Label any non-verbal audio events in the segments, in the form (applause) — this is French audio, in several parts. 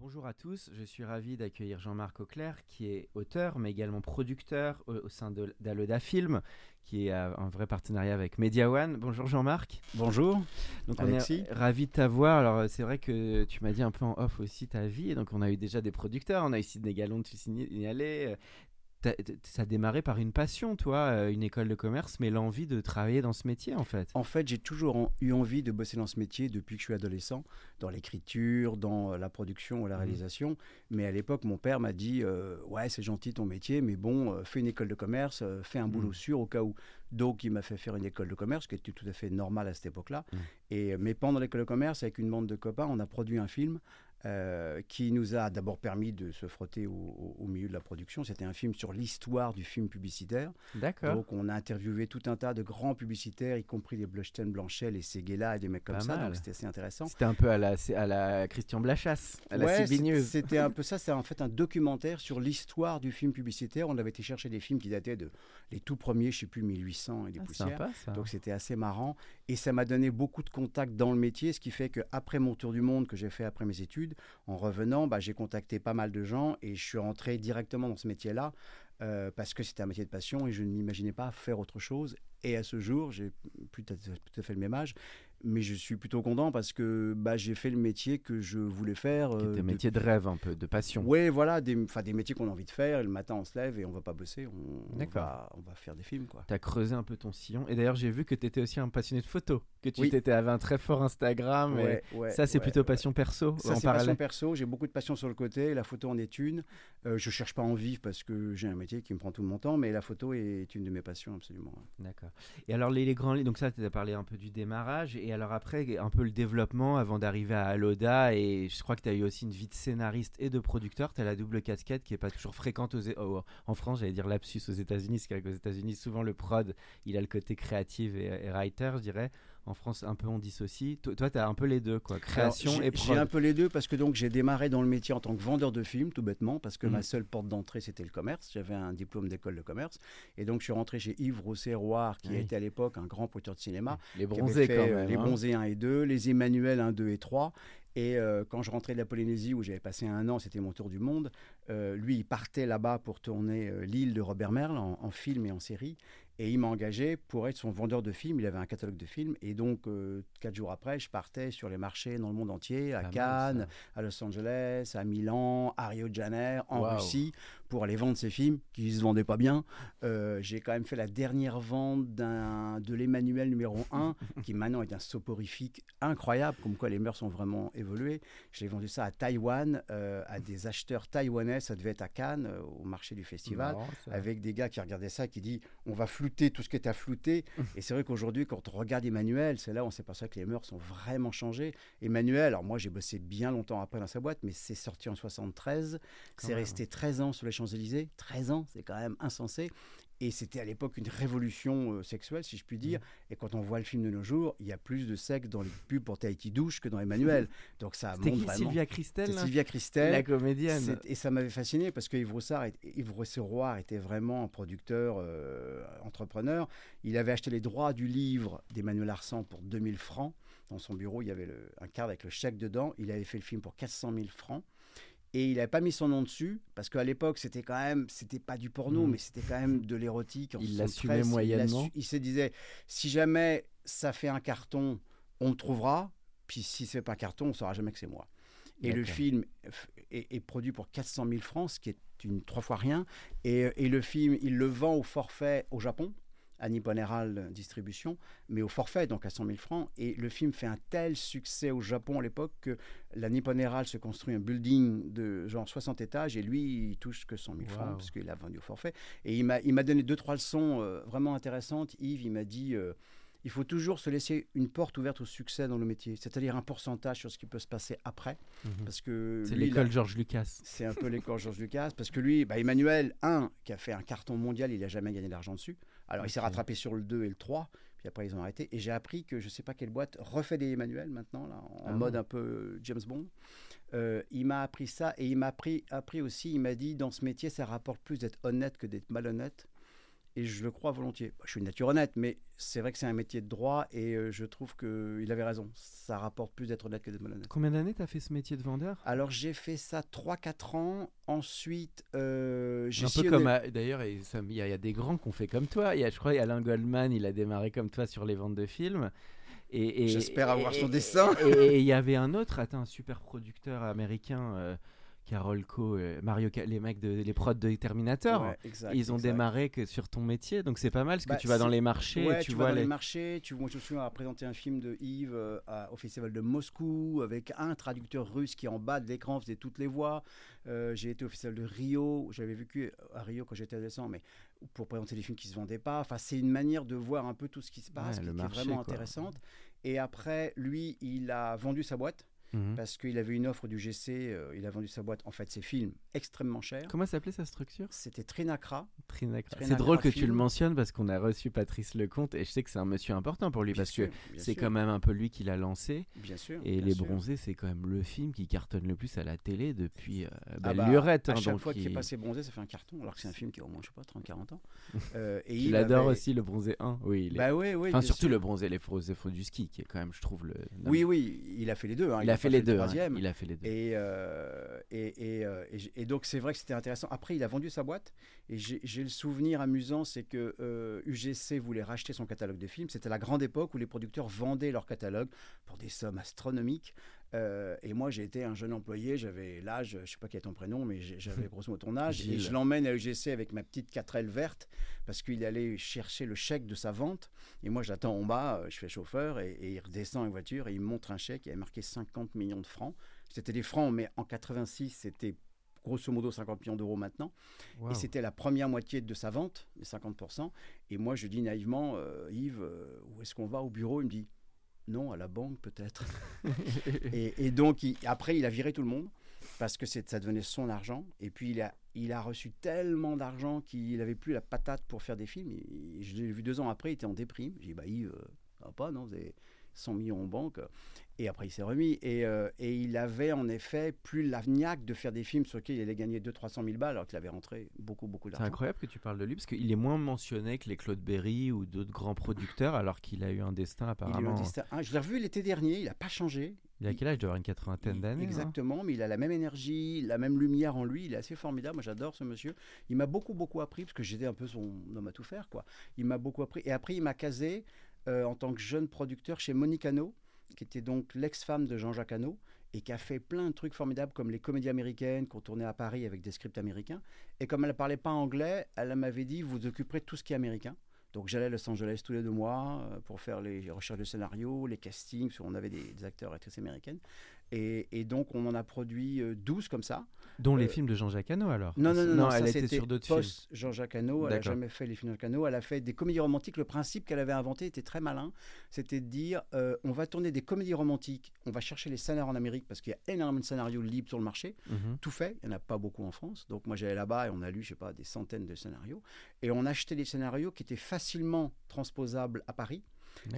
Bonjour à tous, je suis ravi d'accueillir Jean-Marc Auclair, qui est auteur, mais également producteur au, au sein d'Aloda Film, qui est euh, un vrai partenariat avec Media One. Bonjour Jean-Marc. Bonjour. Donc Alexis. on est ravi de t'avoir. Alors euh, c'est vrai que tu m'as dit un peu en off aussi ta vie, donc on a eu déjà des producteurs, on a eu Sidney Gallon, tu signalais. Ça a démarré par une passion, toi, euh, une école de commerce, mais l'envie de travailler dans ce métier en fait. En fait, j'ai toujours eu envie de bosser dans ce métier depuis que je suis adolescent, dans l'écriture, dans euh, la production ou la Mhm. réalisation. Mais à l'époque, mon père m'a dit euh, Ouais, c'est gentil ton métier, mais bon, euh, fais une école de commerce, euh, fais un boulot Mhm. sûr au cas où. Donc, il m'a fait faire une école de commerce, ce qui était tout à fait normal à cette époque-là. Mhm. Et, mais pendant l'école de commerce, avec une bande de copains, on a produit un film. Euh, qui nous a d'abord permis de se frotter au, au- au milieu de la production. C'était un film sur l'histoire du film publicitaire. D'accord. Donc, on a interviewé tout un tas de grands publicitaires, y compris les Blushton Blanchet, les Seguela et des mecs comme Pas ça. mal. Donc, c'était assez intéressant. C'était un peu à la, à la Christian Blachas, à la Ouais. C'était un peu ça. (laughs) C'est en fait un documentaire sur l'histoire du film publicitaire. On avait été chercher des films qui dataient de les tout premiers, je sais plus, 1800 et des Ah, poussières. sympa ça. Donc c'était assez marrant et ça m'a donné beaucoup de contacts dans le métier, ce qui fait qu'après mon tour du monde que j'ai fait après mes études, en revenant, bah, j'ai contacté pas mal de gens et je suis rentré directement dans ce métier-là euh, parce que c'était un métier de passion et je ne m'imaginais pas faire autre chose. Et à ce jour, j'ai plus tout à- tout à fait le même âge, mais je suis plutôt content parce que bah, j'ai fait le métier que je voulais faire. Qui euh, était de- métier de rêve un peu, de passion. oui, voilà, des, des métiers qu'on a envie de faire. Et le matin, on se lève et on va pas bosser. On, on va, on va faire des films. Tu as creusé un peu ton sillon. Et d'ailleurs, j'ai vu que tu étais aussi un passionné de photos. Que tu Oui. t'étais avais un très fort Instagram. et Ouais, ça, c'est ouais, plutôt passion perso Ça, c'est passion perso. J'ai beaucoup de passion sur le côté. La photo en est une. Euh, je cherche pas à en vivre parce que j'ai un métier qui me prend tout mon temps, mais la photo est une de mes passions, absolument. D'accord. Et alors, les, les grands donc ça, tu as parlé un peu du démarrage. Et alors après, un peu le développement avant d'arriver à Aloda. Et je crois que tu as eu aussi une vie de scénariste et de producteur. Tu as la double casquette qui est pas toujours fréquente aux, au- en France. J'allais dire lapsus aux États-Unis. C'est qu'aux États-Unis, souvent le prod, il a le côté créatif et, et writer, je dirais. En France, un peu on dissocie. Toi, toi tu as un peu les deux, quoi. Création Alors, j'ai- et J'ai prod. un peu les deux parce que donc j'ai démarré dans le métier en tant que vendeur de films, tout bêtement, parce que Mhm. ma seule porte d'entrée c'était le commerce. J'avais un diplôme d'école de commerce et donc je suis rentré chez Yves Rousset-Roire, qui Oui. était à l'époque un grand producteur de cinéma. Les bronzés, fait, quand euh, même. Les hein. bronzés 1 et 2, les Emmanuel 1, 2 et 3. Et euh, quand je rentrais de la Polynésie, où j'avais passé un an, c'était mon tour du monde, euh, lui, il partait là-bas pour tourner euh, L'île de Robert Merle en, en film et en série. Et il m'a engagé pour être son vendeur de films. Il avait un catalogue de films. Et donc, euh, quatre jours après, je partais sur les marchés dans le monde entier, à Cannes, à Los Angeles, à Milan, à Rio de Janeiro, en. Russie, pour aller vendre ces films qui ne se vendaient pas bien. Euh, J'ai quand même fait la dernière vente d'un- de l'Emmanuel numéro 1, (laughs) qui maintenant est un soporifique incroyable, comme quoi les mœurs ont vraiment évolué. Je l'ai vendu ça à Taïwan, euh, à des acheteurs taïwanais, ça devait être à Cannes, euh, au marché du festival avec des gars qui regardaient ça, qui dit on va flouter tout ce qui est à flouter. (laughs) et c'est vrai qu'aujourd'hui, quand on regarde Emmanuel, c'est là où on s'aperçoit que les mœurs sont vraiment changées. Emmanuel, alors moi j'ai bossé bien longtemps après dans sa boîte, mais c'est sorti en 73. Quand C'est resté 13 ans sur les Champs-Élysées. 13 ans, c'est quand même insensé. Et c'était à l'époque une révolution euh, sexuelle, si je puis dire. Et quand on voit le film de nos jours, il y a plus de sexe dans les pubs pour Tahiti Douche que dans Emmanuel. Donc ça montre qui vraiment. Sylvia Christel Sylvia Christel. La comédienne. Et ça m'avait fasciné parce que Yves Roussard, Yves était vraiment un producteur, euh, entrepreneur. Il avait acheté les droits du livre d'Emmanuel Arsan pour 2000 francs. Dans son bureau, il y avait le- un cadre avec le chèque dedans. Il avait fait le film pour 400 000 francs. Et il n'avait pas mis son nom dessus parce qu'à l'époque, c'était quand même, c'était pas du porno, Mhm. mais c'était quand même de l'érotique. en Il 73. l'assumait Il moyennement. l'assu- Il se disait, si jamais ça fait un carton, on me trouvera. Puis si c'est pas un carton, on saura jamais que c'est moi. Et le film est produit pour 400 000 francs, ce qui est une trois fois rien. Et, et le film, il le vend au forfait au Japon à Nippon Herald Distribution, mais au forfait, donc à 100 000 francs. Et le film fait un tel succès au Japon à l'époque que la Nippon Herald se construit un building de genre 60 étages et lui, il touche que 100 000 francs parce qu'il a vendu au forfait. Et il m'a donné deux, trois leçons euh, vraiment intéressantes. Yves, il m'a dit... Euh, il faut toujours se laisser une porte ouverte au succès dans le métier, c'est-à-dire un pourcentage sur ce qui peut se passer après. Mhm. Parce que c'est l'école Georges Lucas. C'est un peu l'école Georges Lucas, parce que lui, bah, Emmanuel, un, qui a fait un carton mondial, il n'a jamais gagné d'argent dessus. Alors il s'est rattrapé sur le 2 et le 3, puis après ils ont arrêté. Et j'ai appris que je ne sais pas quelle boîte refait des Emmanuel maintenant, là, en ah mode un peu James Bond. Euh, il m'a appris ça et il m'a appris, appris aussi, il m'a dit, dans ce métier, ça rapporte plus d'être honnête que d'être malhonnête et je le crois volontiers. Je suis une nature honnête, mais c'est vrai que c'est un métier de droit et euh, je trouve qu'il avait raison. Ça rapporte plus d'être honnête que d'être malhonnête. Combien d'années tu as fait ce métier de vendeur? Alors j'ai fait ça 3-4 ans. Ensuite, euh, j'ai. Un peu comme. D'ailleurs, il y, a des grands qu'on fait comme toi. Il y a, je crois, Alain Goldman, il a démarré comme toi sur les ventes de films. Et, J'espère avoir son dessin. Et il y avait un autre, attends, un super producteur américain. Euh, Carole Co, euh, Mario, les mecs de les prods de Terminator, ils ont démarré que sur ton métier, donc c'est pas mal parce que bah, tu vas dans les marchés, tu, vois vas dans les, marchés. Tu, moi, je me souviens avoir présenté un film de Yves euh, au festival de Moscou avec un traducteur russe qui en bas de l'écran faisait toutes les voix. Euh, j'ai été au festival de Rio, j'avais vécu à Rio quand j'étais adolescent, mais pour présenter des films qui se vendaient pas. Enfin, c'est une manière de voir un peu tout ce qui se passe, qui, est vraiment intéressante. Et après, lui, il a vendu sa boîte. Mhm. parce qu'il avait une offre du GC, euh, il a vendu sa boîte, en fait ses films, extrêmement chers. Comment s'appelait sa structure? C'était Trinacra. Trinacra. C'est drôle que tu le mentionnes parce qu'on a reçu Patrice Lecomte et je sais que c'est un monsieur important pour lui parce que c'est quand même un peu lui qui l'a lancé. Bien sûr. Et Les Bronzés, c'est quand même le film qui cartonne le plus à la télé depuis euh, ah bah, lurette. À hein, chaque fois qu'il est passé Bronzé, ça fait un carton alors que c'est un film qui a au moins, je sais pas, 30-40 ans. (laughs) Euh, et il, adore aussi le Bronzé 1. Oui, il bah oui, oui, enfin, surtout le Bronzé, les faux du ski qui est quand même, je trouve, le. Oui, oui, il a fait les deux. Hein. Il, a fait les deux. Hein il a fait les deux. Et, euh, euh, et, et, donc, c'est vrai que c'était intéressant. Après, il a vendu sa boîte. Et j'ai le souvenir amusant, c'est que UGC euh, voulait racheter son catalogue de films. C'était la grande époque où les producteurs vendaient leur catalogue pour des sommes astronomiques. Et moi, j'ai été un jeune employé, j'avais l'âge, je ne sais pas quel est ton prénom, mais j'avais (laughs) grosso modo ton âge. et je l'emmène à UGC avec ma petite 4L verte parce qu'il allait chercher le chèque de sa vente. Et moi, j'attends en bas, je fais chauffeur et, et, il redescend en voiture et il me montre un chèque. Il avait marqué 50 millions de francs. C'était des francs, mais en 86, c'était grosso modo 50 millions d'euros maintenant. Et c'était la première moitié de sa vente, les 50%. Et moi, je dis naïvement, euh, Yves, euh, où est-ce qu'on va au bureau? Il me dit, non, à la banque peut-être. (laughs) et, donc, après, il a viré tout le monde parce que ça devenait son argent. Et puis, il a, il a reçu tellement d'argent qu'il n'avait plus la patate pour faire des films. Et, je l'ai vu deux ans après, il était en déprime. J'ai dit, bah Yves, euh, va pas, non, 100 millions en banque. Et après, il s'est remis. Et, euh, et, il avait en effet plus l'avniaque de faire des films sur lesquels il allait gagner 200-300 000 balles, alors qu'il avait rentré beaucoup, beaucoup d'argent. C'est incroyable que tu parles de lui, parce qu'il est moins mentionné que les Claude Berry ou d'autres grands producteurs, alors qu'il a eu un destin apparemment. Il a ah, je l'ai revu l'été dernier, il n'a pas changé. Il a quel âge? Il doit avoir une quatre-vingtaine d'années. Exactement, mais il a la même énergie, la même lumière en lui. Il est assez formidable. Moi, j'adore ce monsieur. Il m'a beaucoup, beaucoup appris, parce que j'étais un peu son homme à tout faire. quoi. Il m'a beaucoup appris. Et après, il m'a casé en tant que jeune producteur chez Monique Hano qui était donc l'ex-femme de Jean-Jacques Hano et qui a fait plein de trucs formidables comme les comédies américaines qu'on tournait à Paris avec des scripts américains. Et comme elle ne parlait pas anglais, elle m'avait dit vous occuperez tout ce qui est américain. Donc j'allais à Los Angeles tous les deux mois euh, pour faire les recherches de scénario, les castings, parce qu'on avait des, des acteurs et actrices américaines. Et, donc, on en a produit 12 euh, comme ça. Dont les euh, films de Jean-Jacques Hano, alors Non, non, non, elle était sur d'autres films. Jean-Jacques Hano, elle n'a jamais fait les films de Jean-Jacques Hano. Elle a fait des comédies romantiques. Le principe qu'elle avait inventé était très malin. C'était de dire euh, on va tourner des comédies romantiques, on va chercher les scénarios en Amérique parce qu'il y a énormément de scénarios libres sur le marché. Mhm. Tout fait, il n'y en a pas beaucoup en France. Donc, moi, j'allais là-bas et on a lu, je sais pas, des centaines de scénarios. Et on achetait des scénarios qui étaient facilement transposables à Paris.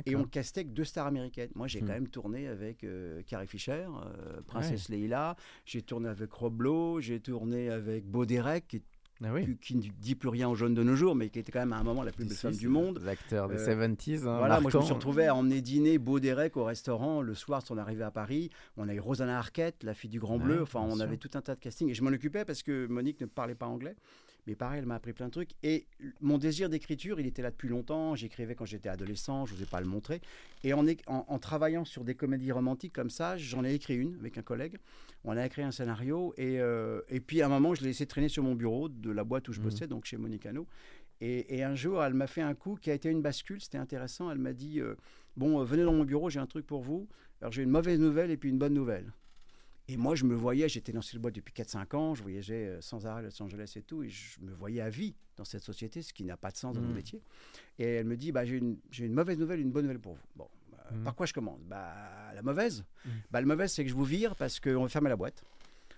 Et on castait avec deux stars américaines. Moi, j'ai hmm. quand même tourné avec euh, Carrie Fisher, euh, Princesse Leila. J'ai tourné avec Rob Lowe. J'ai tourné avec Beau Derek, qui, ah qui, ne dit plus rien aux jeunes de nos jours, mais qui était quand même à un moment la plus belle femme du monde. L'acteur des 70s. Euh, hein, voilà, moi je me suis retrouvé à emmener dîner Beau Derek au restaurant le soir son arrivée à Paris. On a eu Rosanna Arquette, la fille du Grand Bleu. Enfin, on avait tout un tas de castings. Et je m'en occupais parce que Monique ne parlait pas anglais. Mais pareil, elle m'a appris plein de trucs. Et mon désir d'écriture, il était là depuis longtemps. J'écrivais quand j'étais adolescent, je n'osais pas le montrer. Et en, en, travaillant sur des comédies romantiques comme ça, j'en ai écrit une avec un collègue. On a écrit un scénario. Et, euh, et puis à un moment, je l'ai laissé traîner sur mon bureau de la boîte où je mmh. bossais, donc chez Monicano. Et, et un jour, elle m'a fait un coup qui a été une bascule, c'était intéressant. Elle m'a dit euh, Bon, euh, venez dans mon bureau, j'ai un truc pour vous. Alors, j'ai une mauvaise nouvelle et puis une bonne nouvelle. Et moi, je me voyais, j'étais dans cette boîte depuis 4-5 ans, je voyageais euh, sans arrêt à Los Angeles et tout, et je me voyais à vie dans cette société, ce qui n'a pas de sens dans mon Mm. métier. Et elle me dit bah, J'ai une, une mauvaise nouvelle une bonne nouvelle pour vous. Bon, bah, Mm. par quoi je commence bah, La mauvaise? Mm. bah, La mauvaise, c'est que je vous vire parce qu'on va fermer la boîte.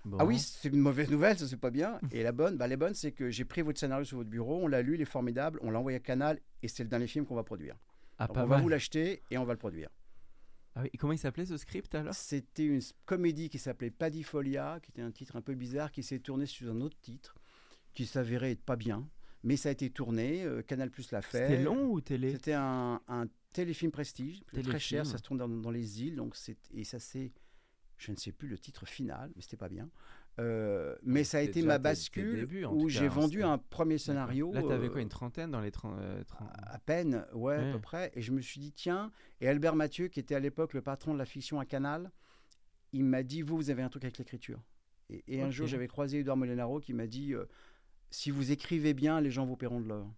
Bon. Ah oui, c'est une mauvaise nouvelle, ça c'est pas bien. Et la bonne, bah, les bonnes, c'est que j'ai pris votre scénario sur votre bureau, on l'a lu, il est formidable, on l'a envoyé à Canal et c'est le dernier film qu'on va produire. Ah, Donc, on va vous l'acheter et on va le produire. Ah oui, et comment il s'appelait ce script alors? C'était une comédie qui s'appelait Padifolia, qui était un titre un peu bizarre, qui s'est tourné sur un autre titre, qui s'avérait être pas bien. Mais ça a été tourné, euh, Canal Plus l'a fait. C'était long ou télé? C'était un, un téléfilm prestige, très cher, ça se tourne dans, dans les îles, donc c'est et ça c'est, je ne sais plus le titre final, mais c'était pas bien. Euh, mais ça a été ma bascule débuts, où j'ai hein, vendu un premier scénario. Là, t'avais euh, quoi, une trentaine dans les 30, euh, 30 à peine, ouais, à peu près. Et je me suis dit, tiens, et Albert Mathieu, qui était à l'époque le patron de la fiction à Canal, il m'a dit, vous, vous avez un truc avec l'écriture. Et, et un jour, j'avais croisé Edouard Molinaro qui m'a dit, euh, si vous écrivez bien, les gens vous paieront de l'or.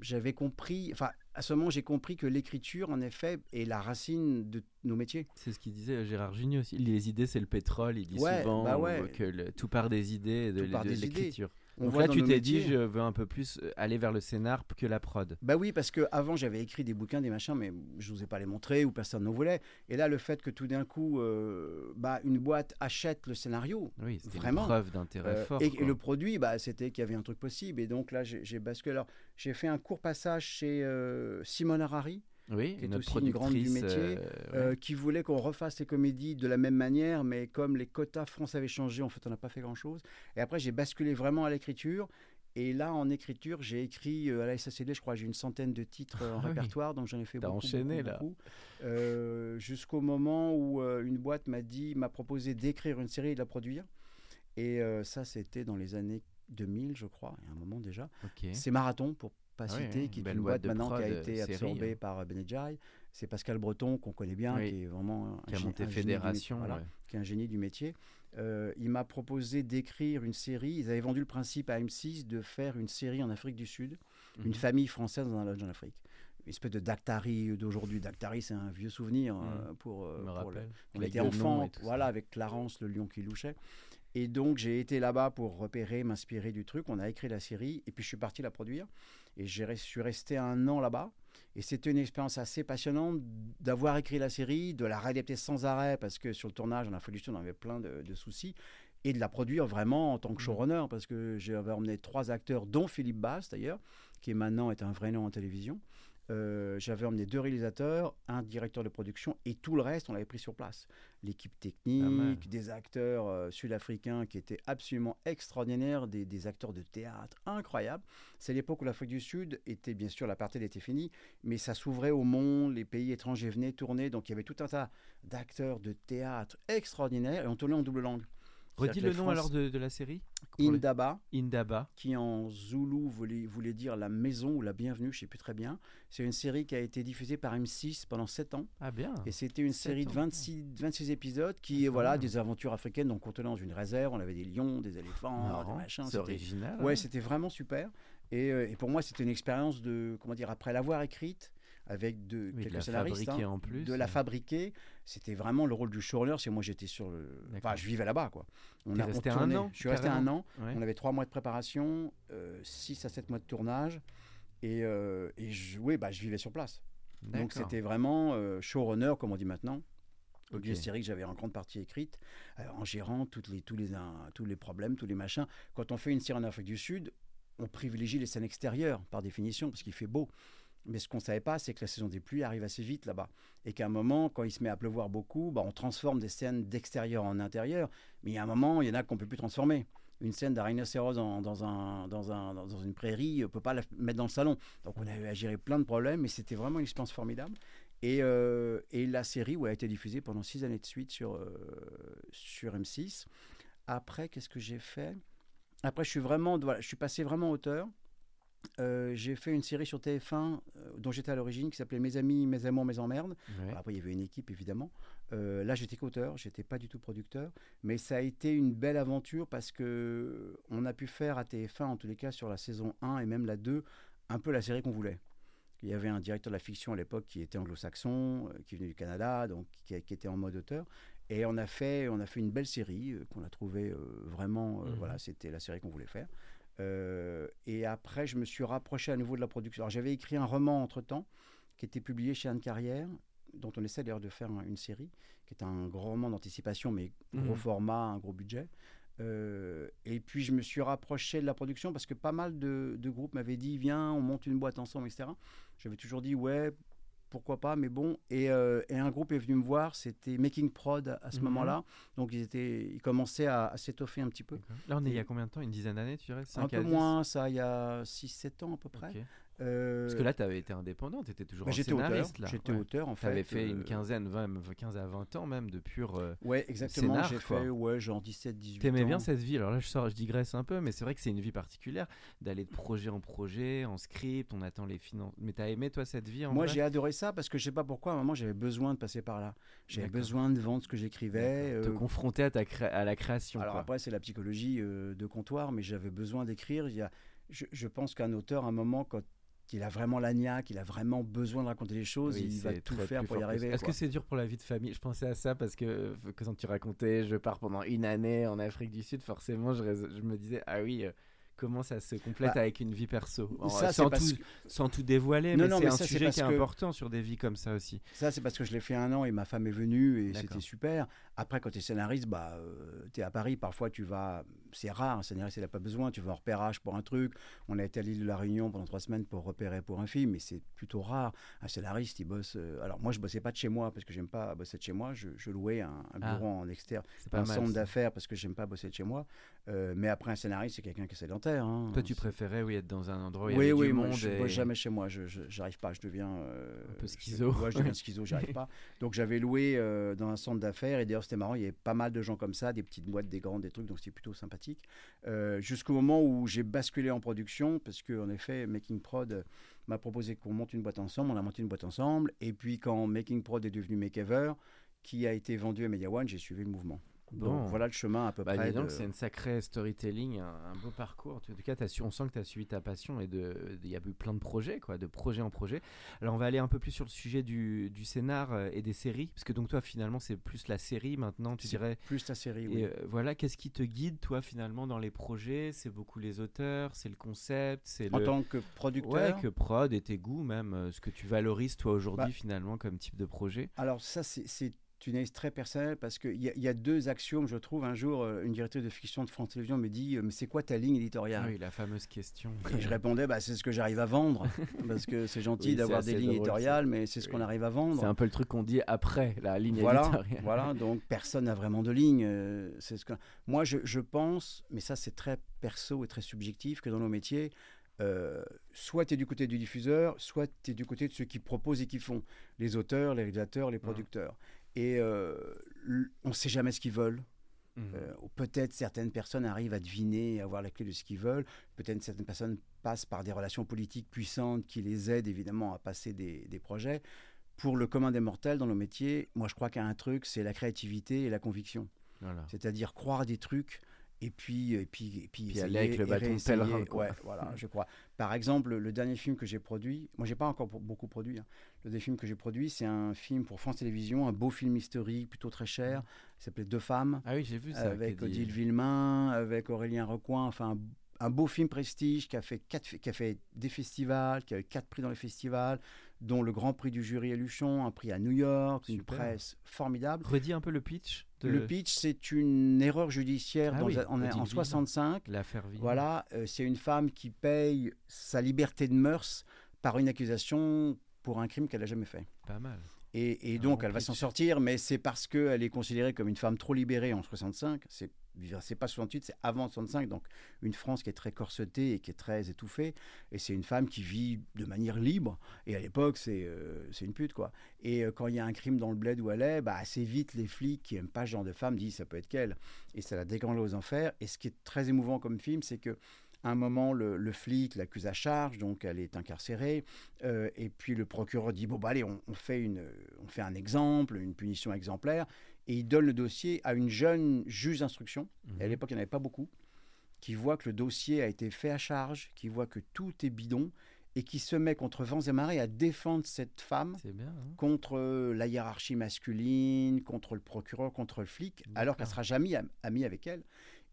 J'avais compris, enfin, à ce moment, j'ai compris que l'écriture, en effet, est la racine de nos métiers. C'est ce qu'il disait Gérard Junior aussi. Les idées, c'est le pétrole. Il dit Ouais, souvent bah ouais. que le- tout part des idées et de, l'écriture. On Donc voit là, tu t'es dit, je veux un peu plus euh, aller vers le scénar que la prod. Bah oui, parce que avant j'avais écrit des bouquins, des machins, mais je n'osais pas les montrer ou personne n'en voulait. Et là, le fait que tout d'un coup, euh, bah, une boîte achète le scénario, Oui, c'était une Vraiment. preuve d'intérêt Euh, fort. et, le produit, bah, c'était qu'il y avait un truc possible. Et donc là, j'ai j'ai basculé. Alors, j'ai fait un court passage chez euh, Simone Harari, oui, qui est notre aussi une grande du productrice, métier, euh, euh, ouais. qui voulait qu'on refasse les comédies de la même manière, mais comme les quotas France avaient changé, en fait, on n'a pas fait grand-chose. Et après, j'ai basculé vraiment à l'écriture. Et là, en écriture, j'ai écrit euh, à la SACD, je crois, j'ai une centaine de titres euh, en (laughs) Ah oui. répertoire, donc j'en ai fait T'as beaucoup. enchaîné, beaucoup, là. beaucoup. Euh, Jusqu'au moment où euh, une boîte m'a dit, m'a proposé d'écrire une série et de la produire. Et euh, ça, c'était dans les années 2000, je crois, il y a un moment déjà. Ok. C'est Marathon, pour pas Ah oui, qui est une boîte maintenant qui a été euh, absorbée hein. par Benedjai. C'est Pascal Breton, qu'on connaît bien, Oui. qui est vraiment un, Qui a gé- monté un génie Fédération. métier, voilà, ouais. qui est un génie du métier. Euh, il m'a proposé d'écrire une série. Ils avaient vendu le principe à M6 de faire une série en Afrique du Sud, une Mhm. famille française dans un lodge en Afrique. Une espèce de Dactari d'aujourd'hui. Dactari, c'est un vieux souvenir euh, pour, euh, pour le- on était enfant, ça. voilà, avec Clarence, le lion qui louchait. Et donc, j'ai été là-bas pour repérer, m'inspirer du truc. On a écrit la série et puis je suis parti la produire. Et je suis resté un an là-bas. Et c'était une expérience assez passionnante d'avoir écrit la série, de la réadapter sans arrêt, parce que sur le tournage, en Sud, on avait plein de, de soucis. Et de la produire vraiment en tant que showrunner, parce que j'avais emmené trois acteurs, dont Philippe Bass d'ailleurs, qui maintenant est un vrai nom en télévision. Euh, j'avais emmené deux réalisateurs, un directeur de production et tout le reste, on l'avait pris sur place. L'équipe technique, des acteurs euh, sud-africains qui étaient absolument extraordinaires, des, des acteurs de théâtre incroyables. C'est l'époque où l'Afrique du Sud était, bien sûr, l'apartheid était fini, mais ça s'ouvrait au monde, les pays étrangers venaient tourner, donc il y avait tout un tas d'acteurs de théâtre extraordinaires et on tournait en double langue. Redis le nom les alors de, de la série Indaba, Indaba. qui en zoulou voulait, voulait dire la maison ou la bienvenue, je ne sais plus très bien. C'est une série qui a été diffusée par M6 pendant 7 ans. Ah bien. Et c'était une série de ans. 26, 26 épisodes qui, Ah, voilà, des aventures africaines. Donc, on tenait dans une réserve, on avait des lions, des éléphants, des machins. C'est original. Ouais, hein. c'était vraiment super. Et, euh, et pour moi, c'était une expérience de, comment dire, après l'avoir écrite, avec de, Oui, de quelques fabriquer hein, en plus, de la euh. fabriquer. C'était vraiment le rôle du showrunner. C'est moi, j'étais sur le. Enfin, je vivais là-bas, quoi. On a- on resté un an, Je suis resté un an. Ouais. On avait trois mois de préparation, 6 à 7 mois de tournage. Et, euh, et je, oui, bah, je vivais sur place. Donc c'était vraiment euh, showrunner, comme on dit maintenant. Ok. Une série que j'avais en grande partie écrite, euh, en gérant toutes les, tous, les, euh, tous les problèmes, tous les machins. Quand on fait une série en Afrique du Sud, on privilégie les scènes extérieures, par définition, parce qu'il fait beau. Mais ce qu'on ne savait pas, c'est que la saison des pluies arrive assez vite là-bas. Et qu'à un moment, quand il se met à pleuvoir beaucoup, bah, on transforme des scènes d'extérieur en intérieur. Mais il y a un moment, il y en a qu'on ne peut plus transformer. Une scène d'un rhinocéros dans, dans, un, dans, un, dans une prairie, on ne peut pas la mettre dans le salon. Donc on a eu à gérer plein de problèmes, mais c'était vraiment une expérience formidable. Et, euh, la série où a été diffusée pendant six années de suite sur, euh, sur M6. Après, qu'est-ce que j'ai fait? Après, je suis vraiment, voilà, je suis passé vraiment auteur. Euh, j'ai fait une série sur TF1 euh, dont j'étais à l'origine qui s'appelait Mes amis, mes amours, mes emmerdes. Ouais. Après, il y avait une équipe évidemment. Euh, là, j'étais qu'auteur, j'étais pas du tout producteur, mais ça a été une belle aventure parce que on a pu faire à TF1, en tous les cas sur la saison 1 et même la 2, un peu la série qu'on voulait. Il y avait un directeur de la fiction à l'époque qui était anglo-saxon, qui venait du Canada, donc qui, qui, était en mode auteur. Et on a fait, on a fait une belle série qu'on a trouvée vraiment. Mhm. Voilà, c'était la série qu'on voulait faire. Et après, je me suis rapproché à nouveau de la production. Alors, j'avais écrit un roman entre temps qui était publié chez Anne Carrière, dont on essaie d'ailleurs de faire une série, qui est un grand roman d'anticipation, mais gros Mhm. format, un gros budget. Euh, et puis je me suis rapproché de la production parce que pas mal de, de groupes m'avaient dit viens, on monte une boîte ensemble, etc. J'avais toujours dit ouais, pourquoi pas, mais bon. Et, euh, et un groupe est venu me voir, c'était Making Prod à, ce Mhm. moment-là. Donc ils, étaient, ils commençaient à, à s'étoffer un petit peu. Là, on est il y a combien de temps? Une dizaine d'années, tu dirais? Un peu à moins, ça, il y a 6-7 ans à peu près. Euh, Parce que là, tu avais été indépendant, tu étais toujours bah, un j'étais auteur, j'étais Ouais. auteur en fait. T'avais fait une euh, quinzaine, 20, 15 à 20 ans même de pur. euh, Ouais, exactement. J'ai fait ouais, genre 17, 18 ans. T'aimais bien cette vie? Alors là, je, sors, je digresse un peu, mais c'est vrai que c'est une vie particulière d'aller de projet en projet, en script, on attend les finances. Mais t'as aimé toi cette vie en Moi, j'ai adoré ça parce que je sais pas pourquoi, à un moment, j'avais besoin de passer par là. J'avais besoin de vendre ce que j'écrivais. Te euh, confronter à, ta cré- à la création. Alors quoi. après, c'est la psychologie euh, de comptoir, mais j'avais besoin d'écrire. Il y a, je, je pense qu'un auteur, à un moment, quand il a vraiment l'agnac, il a vraiment besoin de raconter les choses, Oui, il va tout faire pour y arriver. Est-ce que c'est dur pour la vie de famille? Je pensais à ça parce que, que quand tu racontais, je pars pendant une année en Afrique du Sud, forcément, je me disais, ah oui, euh, comment ça se complète Bah, avec une vie perso ça, sans, tout, que- sans tout dévoiler, Non, mais c'est un ça, sujet qui est que- important sur des vies comme ça aussi. Ça, c'est parce que je l'ai fait un an et ma femme est venue et c'était super. Après, quand tu es scénariste, bah, tu es à Paris. Parfois, tu vas. C'est rare, un scénariste, il n'a pas besoin. Tu vas en repérage pour un truc. On a été à l'île de la Réunion pendant trois semaines pour repérer pour un film, mais c'est plutôt rare. Un scénariste, il bosse. euh, Alors, moi, je bossais pas de chez moi parce que j'aime pas bosser de chez moi. Je, je louais un, un Ah. bureau en externe, un mal. centre d'affaires parce que j'aime pas bosser de chez moi. Euh, mais après, un scénariste, c'est quelqu'un qui est sédentaire. Hein. Toi, tu préférais oui, être dans un endroit où il y oui, avait oui, du moi, monde. je et- jamais chez moi. Je, j'arrive pas. Je deviens euh, Un peu je- schizo. ouais, je deviens (laughs) schizo. J'arrive pas. Donc j'avais loué euh, dans un centre d'affaires et d'ailleurs c'était marrant. Il y avait pas mal de gens comme ça, des petites boîtes, des grandes, des trucs. Donc c'était plutôt sympathique. Euh, Jusqu'au moment où j'ai basculé en production parce que en effet, Making Prod m'a proposé qu'on monte une boîte ensemble. On a monté une boîte ensemble. Et puis quand Making Prod est devenu Makeover, qui a été vendu à Media One, j'ai suivi le mouvement. Bon. Donc voilà le chemin à peu Bah, près. dis donc, de- c'est une sacrée storytelling, un, un beau parcours. En tout cas, t'as su, on sent que tu as suivi ta passion et de- il y a eu plein de projets, quoi, de projet en projet. Alors, on va aller un peu plus sur le sujet du, du scénar euh, et des séries, parce que donc toi, finalement, c'est plus la série maintenant, tu C'est dirais. plus la série. oui. Et euh, voilà, qu'est-ce qui te guide, toi, finalement, dans les projets? C'est beaucoup les auteurs, c'est le concept, c'est En le. tant que producteur? Ouais, que prod et tes goûts, même, euh, ce que tu valorises, toi, aujourd'hui, Bah, finalement, comme type de projet. Alors ça, c'est une analyse très personnelle parce qu'il y, y a deux axiomes, je trouve. Un jour, euh, une directrice de fiction de France Télévisions me dit, euh, mais c'est quoi ta ligne éditoriale? Oui, la fameuse question. Et je répondais, bah, c'est ce que j'arrive à vendre, (laughs) parce que c'est gentil Oui, c'est d'avoir des lignes drôle, éditoriales, mais c'est ce qu'on arrive à C'est vendre. un peu le truc qu'on dit après la ligne Voilà, éditoriale. voilà, donc personne n'a vraiment de ligne. euh, c'est ce que... Moi, je, je pense, mais ça c'est très perso et très subjectif, que dans nos métiers, euh, soit tu es du côté du diffuseur, soit tu es du côté de ceux qui proposent et qui font, les auteurs, les réalisateurs, les producteurs. Et euh, on ne sait jamais ce qu'ils veulent. Mhm. Euh, peut-être certaines personnes arrivent à deviner et à avoir la clé de ce qu'ils veulent. Peut-être certaines personnes passent par des relations politiques puissantes qui les aident évidemment à passer des, des projets. Pour le commun des mortels dans nos métiers, moi je crois qu'il y a un truc, c'est la créativité et la conviction. Voilà. C'est-à-dire croire des trucs et puis et puis et puis, Puis essayer aller avec le bâton pèlerin. Ouais, voilà, je crois. Par exemple, le dernier film que j'ai produit, moi j'ai pas encore beaucoup produit. hein. Le dernier film que j'ai produit, c'est un film pour France Télévisions, un beau film historique, plutôt très cher. Il s'appelait Deux femmes Ah oui, j'ai vu ça. avec Odile Villemain, avec Aurélien Recoin, enfin un, un beau film prestige qui a fait quatre, qui a fait des festivals, qui a eu quatre prix dans les festivals, dont le Grand Prix du jury à Luchon, un prix à New York, une presse formidable. Redis un peu le pitch de Le pitch, c'est une erreur judiciaire Ah dans- oui, en, en Villemain. 65. l'affaire. Voilà, euh, c'est une femme qui paye sa liberté de mœurs par une accusation pour un crime qu'elle n'a jamais fait. Pas mal. Et, donc, elle va s'en sortir, mais c'est parce qu'elle est considérée comme une femme trop libérée en 65. C'est c'est pas 68, c'est avant 65. Donc, une France qui est très corsetée et qui est très étouffée. Et c'est une femme qui vit de manière libre. Et à l'époque, c'est euh, une pute, quoi. Et euh, quand il y a un crime dans le bled où elle est, bah, assez vite, les flics qui n'aiment pas ce genre de femme disent ça peut être qu'elle. Et ça la dégrange aux enfers. Et ce qui est très émouvant comme film, c'est que à un moment, le, le flic l'accuse à charge, donc elle est incarcérée. Euh, et puis le procureur dit bon bah allez, on, on fait une, on fait un exemple, une punition exemplaire, et il donne le dossier à une jeune juge d'instruction. Et à Mhm. l'époque, il n'y en avait pas beaucoup, qui voit que le dossier a été fait à charge, qui voit que tout est bidon, et qui se met contre vents et marées à défendre cette femme bien. hein. contre euh, la hiérarchie masculine, contre le procureur, contre le flic, alors qu'elle D'accord. sera jamais am- amie avec elle.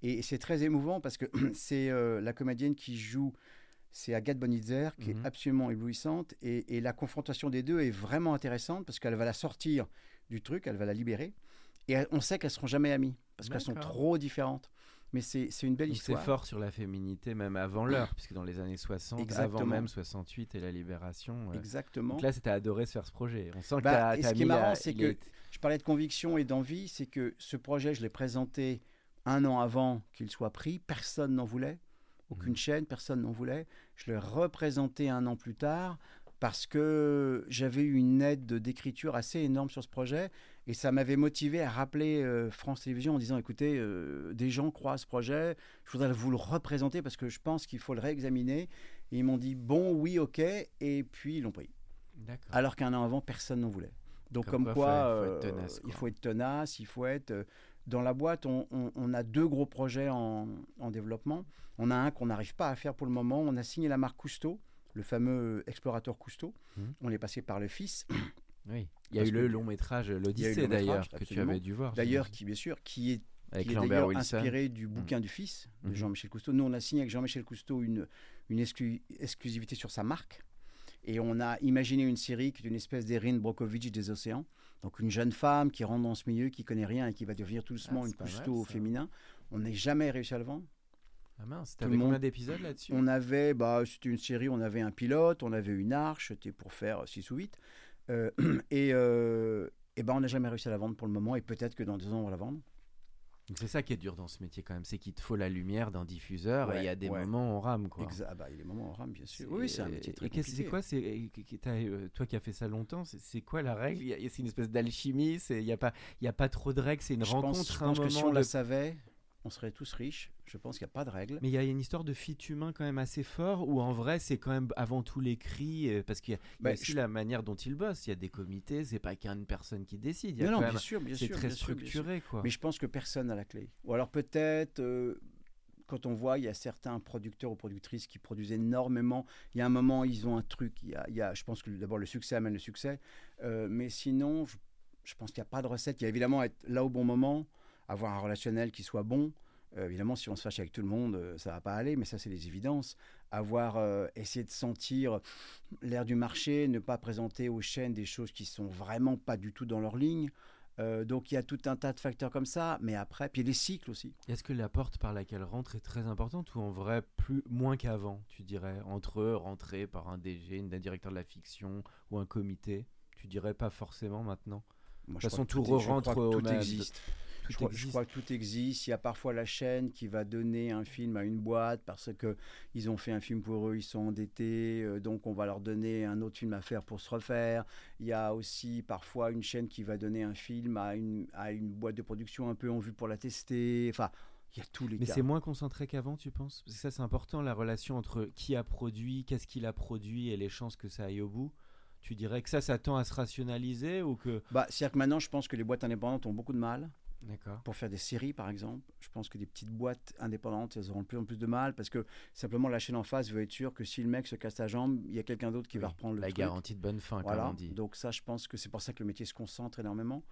Et c'est très émouvant parce que (clears throat) c'est euh, la comédienne qui joue, c'est Agathe Bonitzer, qui Mhm. est absolument éblouissante. Et, et la confrontation des deux est vraiment intéressante parce qu'elle va la sortir du truc, elle va la libérer. Et on sait qu'elles seront jamais amies parce qu'elles sont trop différentes. Mais c'est c'est une belle Donc c'est histoire. fort sur la féminité même avant l'heure, (clears throat) puisque dans les années 60, avant même 68 et la libération. euh, Exactement. Donc là, c'était adoré se faire ce projet. On sent que Bah, t'as- et ce qui est marrant, c'est que- est- Je parlais de conviction et d'envie, c'est que ce projet, je l'ai présenté un an avant qu'il soit pris, personne n'en voulait, aucune Mhm. chaîne, personne n'en voulait. Je l'ai représenté un an plus tard parce que j'avais eu une aide de- d'écriture assez énorme sur ce projet et ça m'avait motivé à rappeler euh, France Télévisions en disant écoutez, euh, des gens croient à ce projet, je voudrais vous le représenter parce que je pense qu'il faut le réexaminer. Et ils m'ont dit bon, oui, ok, et puis ils l'ont pris. Alors qu'un an avant, personne n'en voulait. Donc Comme comme, quoi, quoi, faut euh, tenace, il quoi. faut être tenace, il faut être... dans la boîte, on, on- on a deux gros projets en, en développement. On a un qu'on n'arrive pas à faire pour le moment. On a signé la marque Cousteau, le fameux explorateur Cousteau. Mhm. On est passé par le fils, Oui. Il y a eu le long métrage, l'Odyssée d'ailleurs, que tu avais dû voir. d'ailleurs, qui bien sûr, qui est, avec qui est d'ailleurs inspiré du bouquin du fils de Mhm. Jean-Michel Cousteau. Nous, on a signé avec Jean-Michel Cousteau une, une exclu- exclusivité sur sa marque. Et on a imaginé une série qui est une espèce d'Erin Brockovich des océans. Donc une jeune femme qui rentre dans ce milieu, qui connaît rien et qui va devenir tout doucement Ah, une Cousteau au féminin. On n'a jamais réussi à le vendre. Ah mince, t'avais combien d'épisodes là-dessus? On avait, bah, c'était une série, on avait un pilote, on avait une arche, c'était pour faire 6 ou 8. (clears throat) et euh, et ben, on n'a jamais réussi à la vendre pour le moment et peut-être que dans deux ans, on va la vendre. C'est ça qui est dur dans ce métier quand même, c'est qu'il te faut la lumière d'un diffuseur et il y a des ouais. moments où on rame quoi. Exa- ah bah, il y a des moments en rame, bien sûr. Oui, c'est un métier très Et compliqué. C'est quoi c'est, euh, Toi qui as fait ça longtemps, c'est, quoi la règle? C'est une espèce d'alchimie, il n'y a, pas- il y a pas trop de règles, c'est une je pense, rencontre, je un pense que moment si on la savait, on serait tous riches. Je pense qu'il n'y a pas de règle. Mais il y a une histoire de fit humain quand même assez fort, où en vrai c'est quand même avant tout l'écrit, euh, parce qu'il y a, il y a Bah, aussi je- la manière dont ils bossent, il y a des comités, c'est pas qu'une personne qui décide, il y a Non, non, bien sûr, bien c'est sûr. très bien bien sûr. structuré quoi. Mais je pense que personne n'a la clé. Ou alors peut-être, euh, quand on voit, il y a certains producteurs ou productrices qui produisent énormément. Il y a un moment, ils ont un truc. Il y a, il y a- je pense que d'abord le succès amène le succès. Euh, mais sinon, je, je pense qu'il n'y a pas de recette. Il y a évidemment être là au bon moment, avoir un relationnel qui soit bon. Euh, évidemment, si on se fâche avec tout le monde, euh, ça va pas aller, mais ça, c'est les évidences. Avoir euh, essayé de sentir l'air du marché, ne pas présenter aux chaînes des choses qui sont vraiment pas du tout dans leur ligne. Euh, donc il y a tout un tas de facteurs comme ça, mais après, puis les cycles aussi. Est-ce que la porte par laquelle rentre est très importante ou en vrai plus moins qu'avant, tu dirais, entre eux, rentrer par un DG, un directeur de la fiction ou un comité? Tu dirais pas forcément maintenant? Moi, De toute façon, tout re-rentre tout existe. Tout je, crois, je existe. crois que tout existe. Il y a parfois la chaîne qui va donner un film à une boîte parce que ils ont fait un film pour eux, ils sont endettés, euh, donc on va leur donner un autre film à faire pour se refaire. Il y a aussi parfois une chaîne qui va donner un film à une, à une boîte de production un peu en vue pour la tester. Enfin, il y a tous les Mais cas. c'est moins concentré qu'avant, tu penses? Parce que ça, c'est important, la relation entre qui a produit, qu'est-ce qu'il a produit et les chances que ça aille au bout. Tu dirais que ça, ça tend à se rationaliser ou que... Bah, c'est-à-dire que maintenant, je pense que les boîtes indépendantes ont beaucoup de mal. Pour faire des séries, par exemple. Je pense que des petites boîtes indépendantes, elles auront de plus en plus de mal parce que simplement la chaîne en face veut être sûr que si le mec se casse la jambe, il y a quelqu'un d'autre qui va reprendre le La truc. garantie de bonne fin, comme on dit. Donc ça, je pense que c'est pour ça que le métier se concentre énormément.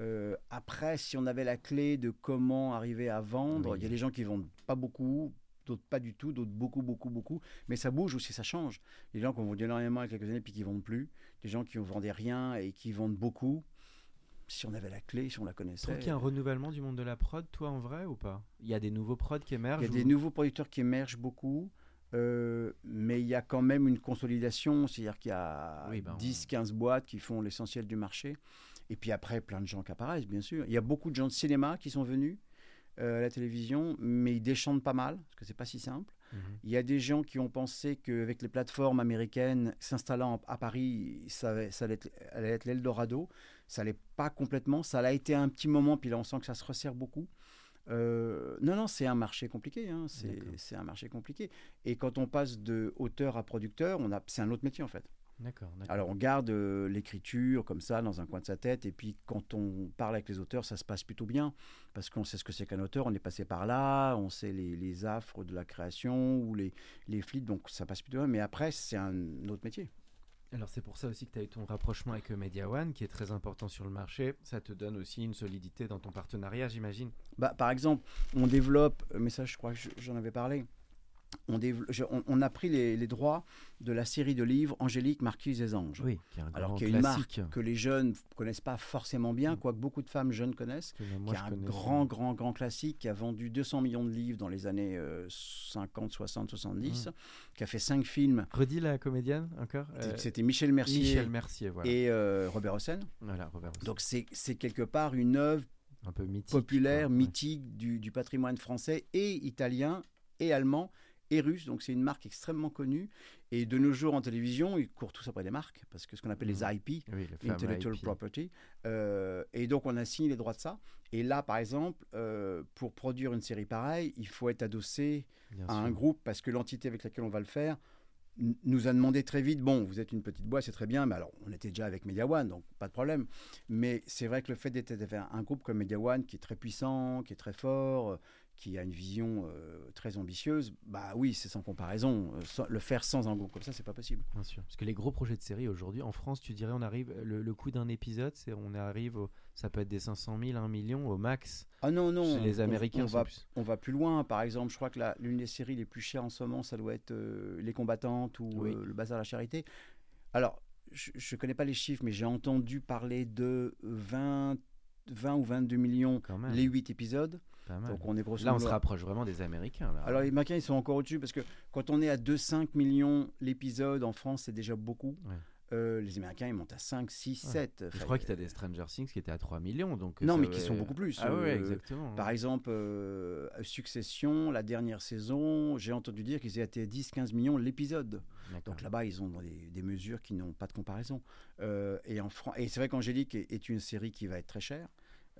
Euh, après, si on avait la clé de comment arriver à vendre, Oui. il y a des gens qui vendent pas beaucoup, d'autres pas du tout, d'autres beaucoup, beaucoup, beaucoup. Mais ça bouge aussi, ça change. Il y a des gens qui ont vendu énormément il y a quelques années puis qui vendent plus. Des gens qui ne vendaient rien et qui vendent beaucoup. Si on avait la clé, si on la Tu connaissait. trouves qu'il y a un renouvellement du monde de la prod, toi, en vrai, ou pas? Il y a des nouveaux prods qui émergent Il y a ou- des nouveaux producteurs qui émergent beaucoup, euh, mais il y a quand même une consolidation, c'est-à-dire qu'il y a Oui, ben, 10-15 boîtes qui font l'essentiel du marché, et puis après plein de gens qui apparaissent, bien sûr. Il y a beaucoup de gens de cinéma qui sont venus euh, à la télévision, mais ils déchantent pas mal, parce que c'est pas si simple. Mhm. Il y a des gens qui ont pensé qu'avec les plateformes américaines s'installant à Paris, ça, ça allait être, l'Eldorado. Ça l'est pas complètement. Ça l'a été un petit moment, puis là on sent que ça se resserre beaucoup. Euh, non, non, c'est un marché compliqué. hein, C'est un marché compliqué. Et quand on passe de auteur à producteur, c'est un autre métier en fait. D'accord. Alors on garde euh, l'écriture comme ça dans un coin de sa tête et puis quand on parle avec les auteurs, ça se passe plutôt bien parce qu'on sait ce que c'est qu'un auteur, on est passé par là, on sait les, les affres de la création ou les, les flits, donc ça passe plutôt bien. Mais après, c'est un autre métier. Alors c'est pour ça aussi que tu as eu ton rapprochement avec Media One qui est très important sur le marché. Ça te donne aussi une solidité dans ton partenariat, j'imagine? Bah, par exemple, on développe, mais ça je crois que j'en avais parlé, on, a pris les, droits de la série de livres Angélique, Marquise des Anges. Oui, qui est un Alors, une marque que les jeunes ne connaissent pas forcément bien, mm. quoique beaucoup de femmes jeunes connaissent. qui est un grand, grand, grand classique qui a vendu 200 millions de livres dans les années 50, 60, 70, qui a fait cinq films. Redis la comédienne encore euh, C'était Michel Mercier, Michel Mercier voilà. et euh, Robert Hossein. Voilà, Robert Hossein. Donc, c'est quelque part une œuvre un peu mythique, populaire, mythique du, du patrimoine français et italien et allemand et russe, donc c'est une marque extrêmement connue. Et de nos jours en télévision, ils courent tous après des marques, parce que ce qu'on appelle les mmh. IP, Intellectual Property. Euh, et donc on a signé les droits de ça. Et là, par exemple, euh, pour produire une série pareille, il faut être adossé à un groupe, parce que l'entité avec laquelle on va le faire nous a demandé très vite, bon, vous êtes une petite boîte, c'est très bien, mais alors on était déjà avec Media One, donc pas de problème. Mais c'est vrai que le fait d'être un groupe comme Media One, qui est très puissant, qui est très fort, qui a une vision euh, très ambitieuse, bah oui, c'est sans comparaison. Euh, le faire sans un groupe comme ça, c'est pas possible. Bien sûr. Parce que les gros projets de série aujourd'hui, en France, tu dirais, on arrive, le, coût d'un épisode, c'est on arrive, ça peut être des 500 000, 1 million au max. Ah non, non. les Américains, on, va, plus... on va plus loin. Par exemple, je crois que l'une des séries les plus chères en ce moment, ça doit être euh, Les Combattantes ou Le Bazar à la Charité. Alors, je ne connais pas les chiffres, mais j'ai entendu parler de 20, 20 ou 22 millions les 8 épisodes. Donc on est là, on se rapproche vraiment des Américains. Alors les Américains, ils sont encore au-dessus parce que quand on est à 2-5 millions l'épisode en France, c'est déjà beaucoup. Euh, les Américains, ils montent à 5, 6, 7. Je crois que tu as des Stranger Things qui étaient à 3 millions. Donc non, mais qui sont beaucoup plus. Ah, euh, exactement. Par exemple, euh, Succession, la dernière saison, j'ai entendu dire qu'ils étaient à 10, 15 millions l'épisode. Donc là-bas, ils ont des, des mesures qui n'ont pas de comparaison. et, en et c'est vrai qu'Angélique est, une série qui va être très chère.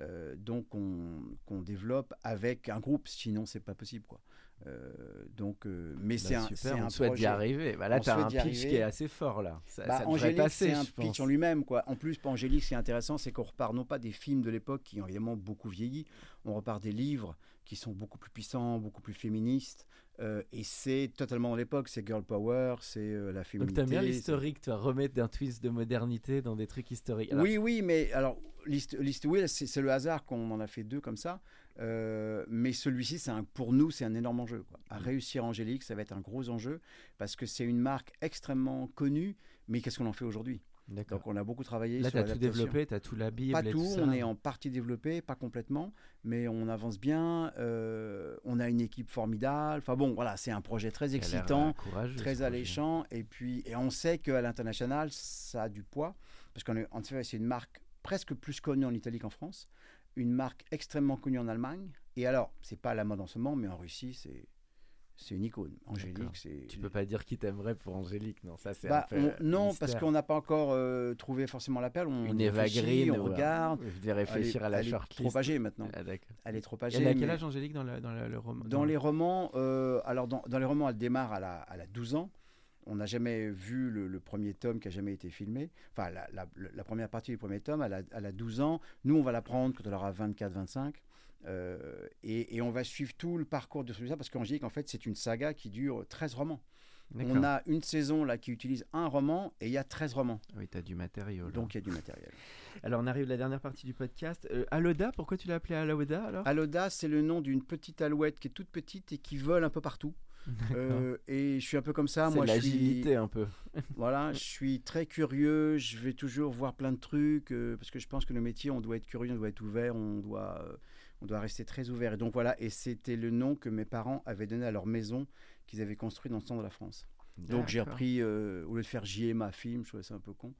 Euh, donc qu'on développe avec un groupe, sinon c'est pas possible quoi. Euh, donc, euh, mais bah, c'est un, super, on un souhaite d'y arriver. Bah, là, tu as un pitch qui est assez fort là. Ça, bah, Angélique, c'est un pitch en lui-même quoi. En plus, pour Angélique, ce qui est intéressant, c'est qu'on repart non pas des films de l'époque qui ont évidemment beaucoup vieilli, on repart des livres qui sont beaucoup plus puissants, beaucoup plus féministes. Euh, et c'est totalement dans l'époque, c'est girl power, c'est euh, la féminité. Donc t'aimes bien l'historique, toi, remettre un twist de modernité dans des trucs historiques. Oui, oui, mais alors, liste, oui, c'est le hasard qu'on en a fait deux comme ça. Euh, mais celui-ci, pour nous, c'est un énorme enjeu. Quoi. À mm. réussir Angélique, ça va être un gros enjeu parce que c'est une marque extrêmement connue, mais qu'est-ce qu'on en fait aujourd'hui? Donc on a beaucoup travaillé Là, tu as tout développé, tu as tout la Bible. Pas tout, on est en partie développé, pas complètement, mais on avance bien. Euh, on a une équipe formidable. Enfin bon, voilà, c'est un projet très excitant, très alléchant. Et puis, et on sait qu'à l'international, ça a du poids, parce qu'en en fait, c'est une marque presque plus connue en Italie qu'en France, une marque extrêmement connue en Allemagne. Et alors, c'est pas la mode en ce moment, mais en Russie, c'est c'est une icône. Angélique, c'est. Tu peux pas dire qui t'aimerait pour Angélique, non Ça, c'est bah, Non, parce qu'on n'a pas encore euh, trouvé forcément l'appel. On une Eva Green, on regarde. Je vais réfléchir à la shortlist. Elle est trop âgée maintenant. Ah, elle est trop âgée. Elle a quel âge Angélique dans, dans le roman Dans les romans, euh, alors dans, dans, les romans, elle démarre à la, à la 12 ans. On n'a jamais vu le, premier tome qui a jamais été filmé. Enfin, la, la, première partie du premier tome, elle a, elle a 12 ans. Nous, on va la prendre quand elle aura 24-25. Euh, et, on va suivre tout le parcours de celui-là parce qu'Angélique, en fait, c'est une saga qui dure 13 romans. On a une saison là qui utilise un roman et il y a 13 romans. Oui, tu as du matériel. Donc il y a du matériel. Alors on arrive à la dernière partie du podcast. Euh, Aloda, pourquoi tu l'as appelé Aloda alors? Aloda, c'est le nom d'une petite alouette qui est toute petite et qui vole un peu partout. Euh, et je suis un peu comme ça. Moi, l'agilité un peu. (laughs) voilà, je suis très curieux. Je vais toujours voir plein de trucs parce que je pense que le métier, on doit être curieux, on doit être ouvert, on doit on doit rester très ouvert. Et donc voilà, et c'était le nom que mes parents avaient donné à leur maison qu'ils avaient construit dans le centre de la France. Donc j'ai repris, euh, au lieu de faire ma film, je trouvais ça un peu con,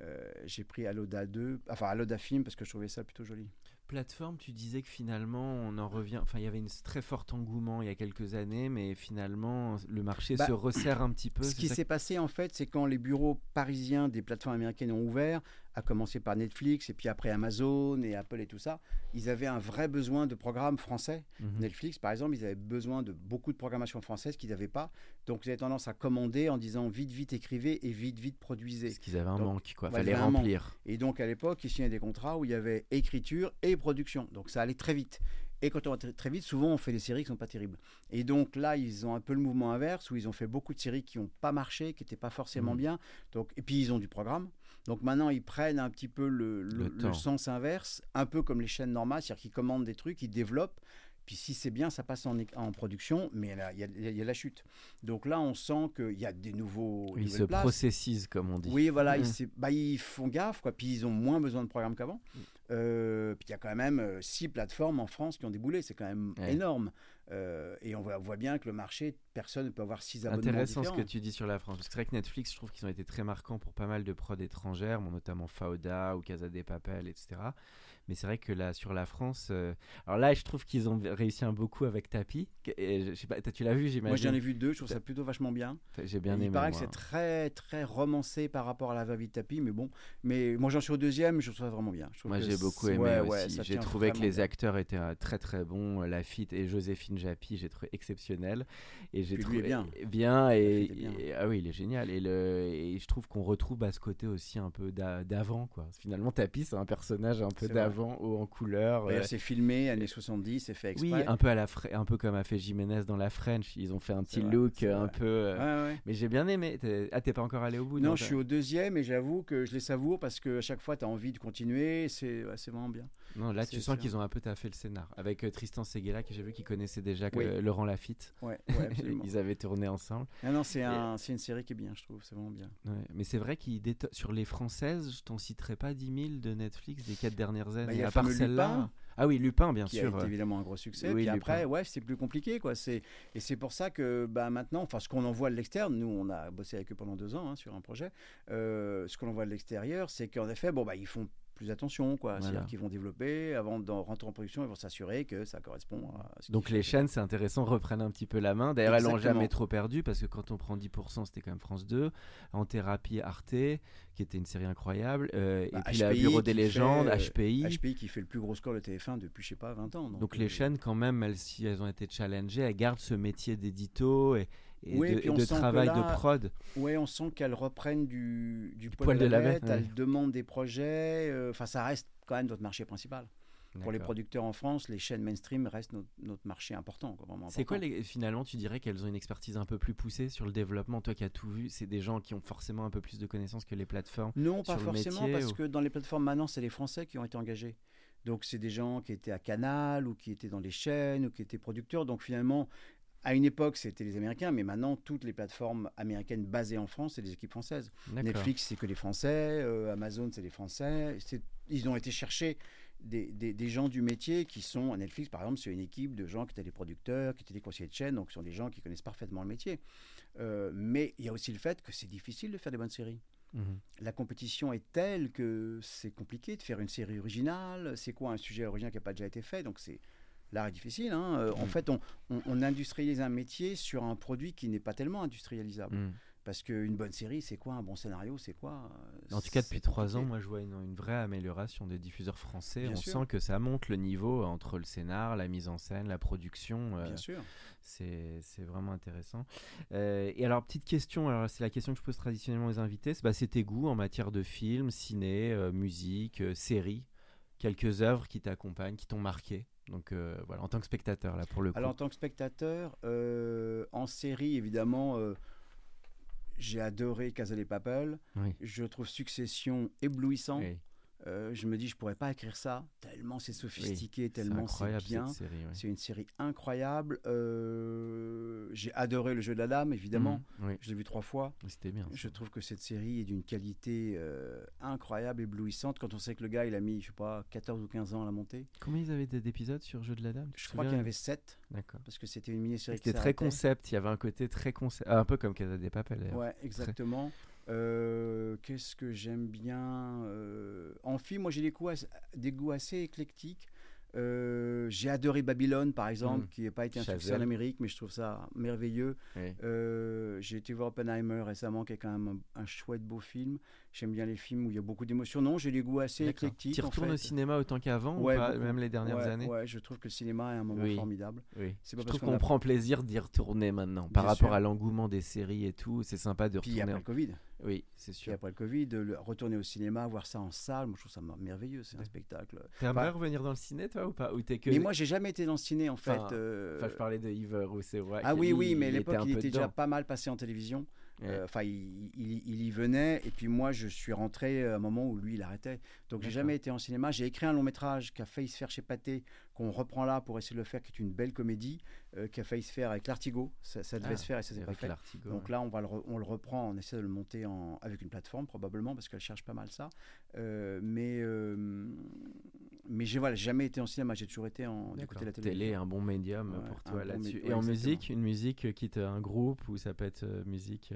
euh, j'ai pris Aloda 2, enfin Aloda film parce que je trouvais ça plutôt joli. Plateforme, tu disais que finalement on en revient, enfin il y avait une très fort engouement il y a quelques années, mais finalement le marché bah, se resserre un petit peu. Ce qui s'est passé en fait, c'est quand les bureaux parisiens des plateformes américaines ont ouvert, à commencer par Netflix et puis après Amazon et Apple et tout ça, ils avaient un vrai besoin de programmes français. Mhm. Netflix, par exemple, ils avaient besoin de beaucoup de programmation française qu'ils n'avaient pas. Donc, ils avaient tendance à commander en disant vite, vite écrivez et vite, vite produisez. Parce qu'ils avaient un Donc, manque, quoi. Fallait remplir. Et donc, à l'époque, ils signaient des contrats où il y avait écriture et production. Donc, ça allait très vite. Et quand on va très, vite, souvent, on fait des séries qui sont pas terribles. Et donc là, ils ont un peu le mouvement inverse où ils ont fait beaucoup de séries qui n'ont pas marché, qui n'étaient pas forcément Mhm. bien. Donc, et puis, ils ont du programme. Donc maintenant, ils prennent un petit peu le, le- Le le temps. sens inverse, un peu comme les chaînes normales, c'est-à-dire qu'ils commandent des trucs, ils développent. Puis si c'est bien, ça passe en, production, mais il y, y a la chute. Donc là, on sent qu'il y a des nouveaux. Ils se places. processisent, comme on dit. Oui, voilà, ils, Mm. c'est- bah, ils font gaffe, quoi. Puis ils ont moins besoin de programmes qu'avant. Mm. Euh, puis il y a quand même euh, six plateformes en France qui ont déboulé, c'est quand même Ouais. énorme. Euh, et on voit, on voit bien que le marché, personne ne peut avoir six abonnements Intéressant ce que tu dis sur la France. Parce que c'est vrai que Netflix, je trouve qu'ils ont été très marquants pour pas mal de prods étrangères, notamment Fauda ou Casa de Papel, etc. Mais c'est vrai que là, sur la France, euh, alors là, je trouve qu'ils ont réussi un beaucoup avec Tapi. et je sais pas, tu l'as vu, j'imagine. Moi, j'en ai vu deux, je trouve ça plutôt vachement bien. J'ai bien il aimé. paraît que c'est très, très romancé par rapport à la de tapis, mais bon. Mais moi, j'en suis au deuxième, je trouve ça vraiment bien. Je Moi j'ai beaucoup aimé ouais, aussi. j'ai trouvé que les bien. acteurs étaient euh, très très bons. Lafitte et Joséphine Japy, j'ai trouvé exceptionnel. Et j'ai trouvé est bien. bien et, bien. ah oui, il est génial. Et, le, et je trouve qu'on retrouve bah, ce côté aussi un peu d'a- d'avant quoi. Finalement, Tapi c'est un personnage un peu C'est vrai. d'avant, haut en couleur. D'ailleurs, euh, c'est filmé, années 70, c'est fait exprès. oui, un peu à la un peu comme a fait Jiménez dans la French. Ils ont fait un petit vrai, look euh, un vrai. peu. euh, Ouais, ouais. Mais j'ai bien aimé. Ah, t'es pas encore allé au bout Non, je t'as- suis au deuxième et j'avoue que je les savoure parce que à chaque fois, tu as envie de continuer. C'est ouais, c'est vraiment bien. Non, là, tu sens qu'ils ont un peu taffé le scénar. Avec euh, Tristan Seguela, que j'ai vu qu'ils connaissaient déjà Oui. euh, Laurent Lafitte. Ouais, ouais, (laughs) absolument. Ils avaient tourné ensemble. non, non, c'est un, c'est une série qui est bien, je trouve. C'est vraiment bien. Ouais, Mais c'est vrai qu'ils déto- sur les françaises, je t'en citerai pas 10 000 de Netflix des quatre dernières années. Bah, il y a à part celle-là. Ah oui, Lupin, bien qui sûr. a été euh, évidemment un gros succès. oui, puis Lupin. après, ouais, c'est plus compliqué, quoi. C'est et c'est pour ça que bah, maintenant, enfin, ce qu'on en voit de l'extérieur, nous, on a bossé avec eux pendant deux ans hein, sur un projet. Euh, ce qu'on en voit de l'extérieur, c'est qu'en effet, bon, bah, ils font plus attention, quoi. Voilà. C'est-à-dire qu'ils vont développer avant de rentrer en production, ils vont s'assurer que ça correspond à. Ce Donc les chaînes, c'est intéressant, reprennent un petit peu la main. D'ailleurs, elles n'ont jamais trop perdu parce que quand on prend 10%, c'était quand même France 2. En thérapie, Arte, qui était une série incroyable. euh, Bah, et puis la HPI Bureau des légendes, fait, euh, HPI. HPI qui fait le plus gros score de TF1 depuis, je sais pas, 20 ans. Donc les euh, chaînes, quand même, même si elles ont été challengées, elles gardent ce métier d'édito et, et Oui, de, et on de travail là, de prod. Ouais, on sent qu'elles reprennent du, du, poil de la bête, ouais. Elles demandent des projets. euh, Enfin, ça reste quand même notre marché principal. Pour les producteurs en France, les chaînes mainstream restent notre, notre marché important. C'est quoi les, finalement tu dirais qu'elles ont une expertise un peu plus poussée sur le développement? Toi qui as tout vu, c'est des gens qui ont forcément un peu plus de connaissances que les plateformes. Non, pas forcément, métier, parce ou- que dans les plateformes maintenant, c'est les Français qui ont été engagés. Donc, c'est des gens qui étaient à Canal ou qui étaient dans les chaînes ou qui étaient producteurs. Donc, finalement, à une époque, c'était les Américains, mais maintenant, toutes les plateformes américaines basées en France, c'est des équipes françaises. Netflix, c'est que les Français. euh, Amazon, c'est les Français. Ils ont été chercher des, des- des gens du métier qui sont. Netflix, par exemple, c'est une équipe de gens qui étaient des producteurs, qui étaient des conseillers de chaîne, donc ce sont des gens qui connaissent parfaitement le métier. Euh, mais il y a aussi le fait que c'est difficile de faire des bonnes séries. Mhm. La compétition est telle que c'est compliqué de faire une série originale. C'est quoi un sujet original qui n'a pas déjà été fait? Donc c'est l'art est difficile. hein. Euh, En Mm. fait, on, on- on industrialise un métier sur un produit qui n'est pas tellement industrialisable. Mhm. Parce qu'une bonne série, c'est quoi? Un bon scénario, c'est quoi? Euh, En tout cas, depuis trois ans, moi, je vois une, une vraie amélioration des diffuseurs français. Bien On sûr. sent que ça monte le niveau entre le scénar, la mise en scène, la production. euh, Bien sûr. c'est vraiment intéressant. Euh, et alors, petite question, alors c'est la question que je pose traditionnellement aux invités, c'est bah, tes goûts en matière de films, ciné, euh, musique, euh, séries, quelques œuvres qui t'accompagnent, qui t'ont marqué? Donc euh, voilà, en tant que spectateur, là, pour le coup. Alors, en tant que spectateur, euh, en série, évidemment, euh, j'ai adoré Casa de Papel. Oui. Je trouve Succession éblouissant. Oui, Euh, je me dis, je pourrais pas écrire ça, tellement c'est sophistiqué, tellement c'est bien. ouais. C'est une série incroyable. Euh, j'ai adoré le jeu de la dame, évidemment. Oui, Je l'ai vu trois fois. c'était bien. Je trouve que cette série est d'une qualité euh, incroyable, éblouissante. Quand on sait que le gars, il a mis, je sais pas, 14 ou 15 ans à la monter. Combien ils avaient d'épisodes sur Jeu de la Dame? Je crois qu'il y en avait 7, D'accord. parce que c'était une mini-série qui C'était très concept, il y avait un côté très concept, ah, un peu comme Casa des Papel. Ouais, exactement. Euh, Qu'est-ce que j'aime bien euh, En film, moi j'ai des, goûts as- des goûts assez éclectiques. Euh, j'ai adoré Babylone, par exemple, Mm. qui n'a pas été un succès en Amérique, mais je trouve ça merveilleux. Oui. Euh, j'ai été voir Oppenheimer récemment, qui est quand même un, un chouette beau film. J'aime bien les films où il y a beaucoup d'émotions. Non, j'ai des goûts assez éclectiques. Tu en retournes fait. au cinéma autant qu'avant Ouais, ou pas, beaucoup. même les dernières Ouais, années? Ouais, je trouve que le cinéma est un moment Oui. formidable. Oui. C'est pas Je parce trouve qu'on a- prend plaisir d'y retourner maintenant. Par Bien rapport sûr. à l'engouement des séries et tout, c'est sympa de Puis retourner. après le Covid. Oui, c'est sûr. après le Covid, de le- retourner au cinéma, voir ça en salle, moi je trouve ça merveilleux, c'est un spectacle. T'aimerais Enfin, revenir dans le ciné, toi, ou pas Ou t'es que... Mais moi j'ai jamais été dans le ciné en fait. Enfin, euh, Enfin, je parlais de Yves Rousset. ouais, Ah oui, oui, mais à il l'époque il était déjà pas mal passé en télévision. Ouais. Euh, Enfin, il, il- il y venait, et puis moi je suis rentré à un moment où lui il arrêtait. Donc j'ai jamais été en cinéma. J'ai écrit un long métrage qui a failli se faire chez Pathé, qu'on reprend là pour essayer de le faire, qui est une belle comédie, euh, qui a failli se faire avec l'Artigo. Ça, ça devait Ah, se faire et ça s'est pas fait. Donc là, on, va le re- on le reprend, on essaie de le monter en, avec une plateforme probablement parce qu'elle cherche pas mal ça. Euh, mais euh, mais j'ai voilà, jamais été en cinéma, j'ai toujours été en D'accord. d'écouter la Télé, télévision. un bon médium Ouais, pour toi là-dessus. Et ouais, en exactement. musique, une musique euh, qui te, un groupe ou ça peut être musique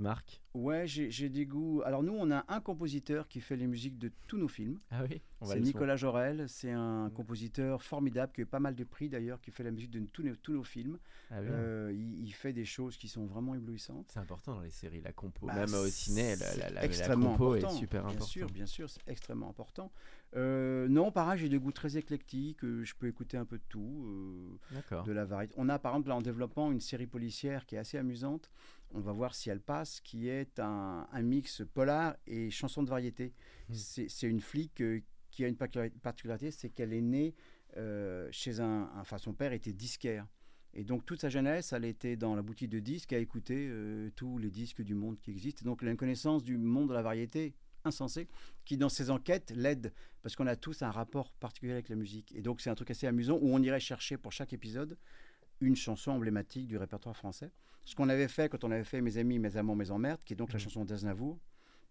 marque. Ouais, j'ai des goûts. Alors nous, on a un compositeur qui fait les musiques de tous nos films. Ah oui. C'est son. Nicolas Jorel. C'est un compositeur formidable qui a eu pas mal de prix d'ailleurs, qui fait la musique de tous nos, tous nos films. Ah bien. Euh, il, il fait des choses qui sont vraiment éblouissantes. C'est important dans les séries, la compo. Bah, Même au ciné, la, la, la- la extrêmement compo important, est super bien importante. sûr, bien sûr, c'est extrêmement important. Euh, non, pareil, j'ai des goûts très éclectiques. euh, je peux écouter un peu de tout, euh, D'accord. de la variété. On a par exemple là en développement une série policière qui est assez amusante. On va voir si elle passe, qui est un, un mix polar et chanson de variété. Hmm. C'est une flic euh, qui a une particula- particularité, c'est qu'elle est née euh, chez un, un- Enfin, son père était disquaire. Et donc toute sa jeunesse, elle était dans la boutique de disques, à écouter euh, tous les disques du monde qui existent. Et donc elle a une connaissance du monde de la variété insensée, qui dans ses enquêtes l'aide, parce qu'on a tous un rapport particulier avec la musique. Et donc c'est un truc assez amusant, où on irait chercher pour chaque épisode une chanson emblématique du répertoire français. Ce qu'on avait fait quand on avait fait Mes amis, mes amants, mes emmerdes, qui est donc la Mhm. chanson d'Aznavour,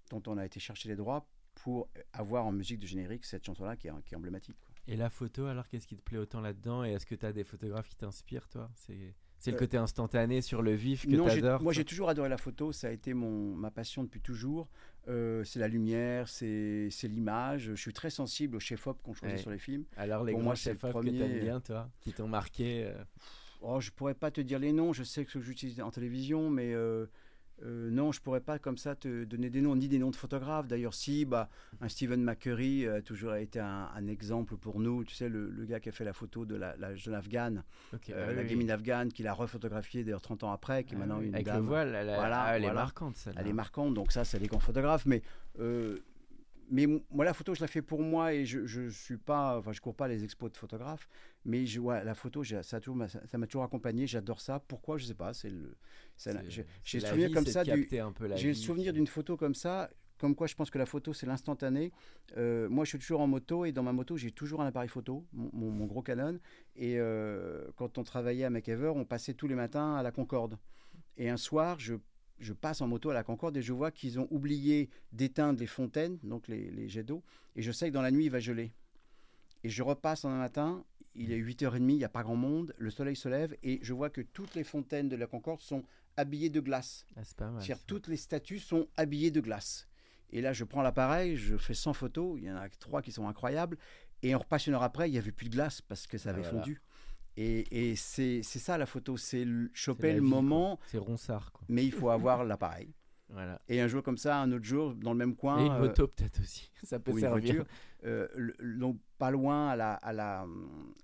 dont on a été chercher les droits pour avoir en musique de générique cette chanson-là qui est, qui est emblématique. quoi. Et la photo, alors qu'est-ce qui te plaît autant là-dedans? Et est-ce que tu as des photographes qui t'inspirent, toi? C'est le Euh, côté instantané sur le vif que tu adores moi j'ai toujours adoré la photo, ça a été mon, ma passion depuis toujours. Euh, c'est la lumière, c'est l'image. Je suis très sensible au chef-op qu'on choisit Ouais. sur les films. Alors les Pour grands moi, chefs-op que premier- t'aimes bien, toi, qui t'ont marqué euh, Oh, je pourrais pas te dire les noms, je sais que j'utilise en télévision, mais euh, euh, non, je pourrais pas comme ça te donner des noms, ni des noms de photographes. D'ailleurs, si, bah, un Stephen McCurry a toujours été un, un exemple pour nous. Tu sais, le, le gars qui a fait la photo de la, la jeune afghane, euh, ah la oui, gamine afghane, qu'il a refotographiée d'ailleurs 30 ans après, qui est Ah maintenant oui, une Avec dame. le voile, elle, elle- Voilà, ah, elle est marquante, celle-là. Elle est marquante, donc ça, c'est les grands photographes. Mais, euh, mais moi, la photo, je la fais pour moi et je je suis pas, enfin, je cours pas les expos de photographes. Mais je, ouais, la photo, ça m'a- ça toujours accompagné. J'adore ça. Pourquoi? Je sais pas. C'est le, j'ai le souvenir vie, comme ça du, j'ai le souvenir d'une photo comme ça. Comme quoi, je pense que la photo, c'est l'instantané. Euh, moi, je suis toujours en moto et dans ma moto, j'ai toujours un appareil photo, mon, mon- mon gros Canon. Et euh, quand on travaillait à MacEver, on passait tous les matins à la Concorde. Et un soir, je, je passe en moto à la Concorde et je vois qu'ils ont oublié d'éteindre les fontaines, donc les, les jets d'eau. Et je sais que dans la nuit, il va geler. Et je repasse en un matin, il est 8h30, il n'y a pas grand monde, le soleil se lève et je vois que toutes les fontaines de la Concorde sont habillées de glace. Ah, c'est pas mal. Toutes les statues sont habillées de glace. Et là, je prends l'appareil, je fais 100 photos, il y en a trois qui sont incroyables, et on repasse une heure après, il n'y avait plus de glace parce que ça Ah, avait voilà. Et, et c'est ça la photo, c'est choper le vie, moment, C'est ronsard, quoi. mais il faut avoir (laughs) l'appareil. Voilà. Et un jour comme ça, un autre jour, dans le même coin, Et une euh, moto, peut-être aussi. (laughs) Ça peut ou une servir. voiture, euh, le- le- donc pas loin à la, à la,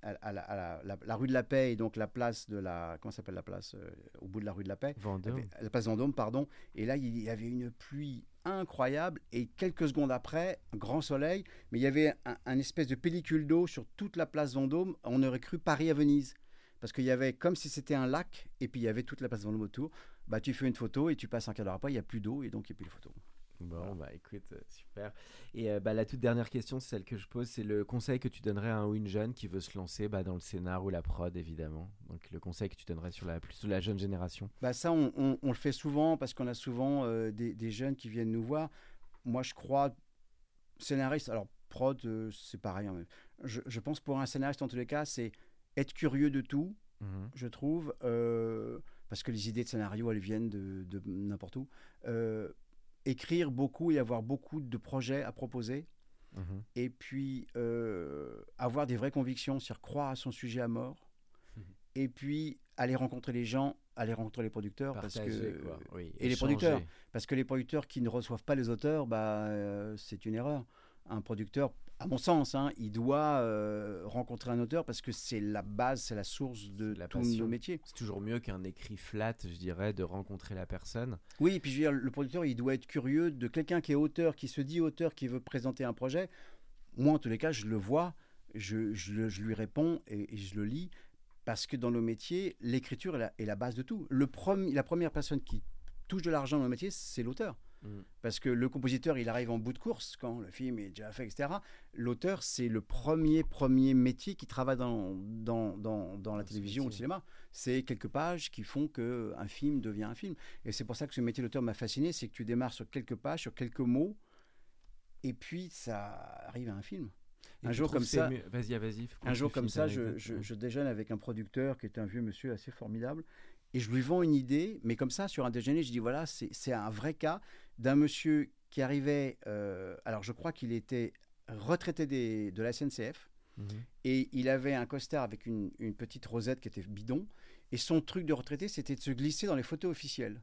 à, à la, à la- la- la rue de la Paix et donc la place de la comment s'appelle la place euh, au bout de la rue de la Paix? Vendôme. la place Vendôme, pardon. Et là, il y avait une pluie incroyable. Et quelques secondes après, grand soleil. Mais il y avait un espèce de pellicule d'eau sur toute la place Vendôme. On aurait cru Paris à Venise. Parce qu'il y avait comme si c'était un lac. Et puis il y avait toute la place Vendôme autour. Bah, tu fais une photo et tu passes un quart d'heure après, il n'y a plus d'eau. Et donc, il n'y a plus de photo. Bon, bah écoute, euh, super. Et euh, bah, la toute dernière question, c'est celle que je pose, c'est le conseil que tu donnerais à un ou une jeune qui veut se lancer bah, dans le scénar ou la prod, évidemment. Donc le conseil que tu donnerais sur la, plus sur la jeune génération. Bah, ça, on, on- on le fait souvent parce qu'on a souvent euh, des, des jeunes qui viennent nous voir. Moi, je crois, scénariste, alors prod, euh, c'est pareil. hein, mais je, je pense pour un scénariste, en tous les cas, c'est être curieux de tout, Mhm. je trouve, parce que les idées de scénario, elles viennent de, de n'importe où. Écrire beaucoup et avoir beaucoup de projets à proposer. Mhm. et puis euh, avoir des vraies convictions, c'est-à-dire croire à son sujet à mort, Mhm. et puis aller rencontrer les gens, aller rencontrer les producteurs, parce que quoi. Oui, et les producteurs. parce que les producteurs qui ne reçoivent pas les auteurs, bah, euh, c'est une erreur. Un producteur, à mon sens, hein, il doit euh, rencontrer un auteur parce que c'est la base, c'est la source de la tous passion. nos métiers. C'est toujours mieux qu'un écrit flat, je dirais, de rencontrer la personne. Oui, et puis je veux dire, le producteur, il doit être curieux de quelqu'un qui est auteur, qui se dit auteur, qui veut présenter un projet. Moi, en tous les cas, je le vois, je, je le- je lui réponds et, et je le lis, parce que dans nos métiers, l'écriture est la, est la base de tout. Le premier- la première personne qui touche de l'argent dans nos métiers, c'est l'auteur. Mm. Parce que le compositeur, il arrive en bout de course quand le film est déjà fait, etc. L'auteur, c'est le premier, premier métier qui travaille dans, dans, dans, dans la télévision ou le cinéma. C'est quelques pages qui font qu'un film devient un film. Et c'est pour ça que ce métier d'auteur m'a fasciné, c'est que tu démarres sur quelques pages, sur quelques mots, et puis ça arrive à un film. Et Un jour comme ça- ah, vas-y. faut que Un jour comme ça, je, je- je déjeune avec un producteur qui est un vieux monsieur assez formidable, et je lui vends une idée, mais comme ça, sur un déjeuner, je dis voilà, c'est un vrai cas d'un monsieur qui arrivait, euh, alors je crois qu'il était retraité des- de la SNCF, Mhm. et il avait un costard avec une, une petite rosette qui était bidon, et son truc de retraité, c'était de se glisser dans les photos officielles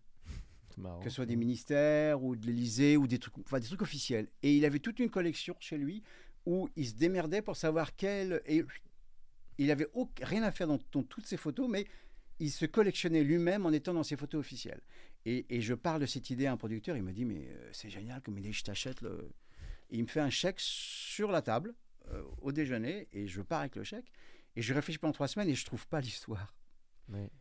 marrant. que ce soit des ministères ou de l'Élysée ou des trucs, enfin, des trucs officiels. Et il avait toute une collection chez lui où il se démerdait pour savoir quel. Et il avait auc- rien à faire dans, dans toutes ces photos, mais il se collectionnait lui-même en étant dans ses photos officielles. Et, et je parle de cette idée à un producteur, il me dit Mais euh, c'est génial comme idée, je t'achète. Le... Et il me fait un chèque sur la table euh, au déjeuner et je pars avec le chèque. Et je réfléchis pendant trois semaines et je trouve pas l'histoire.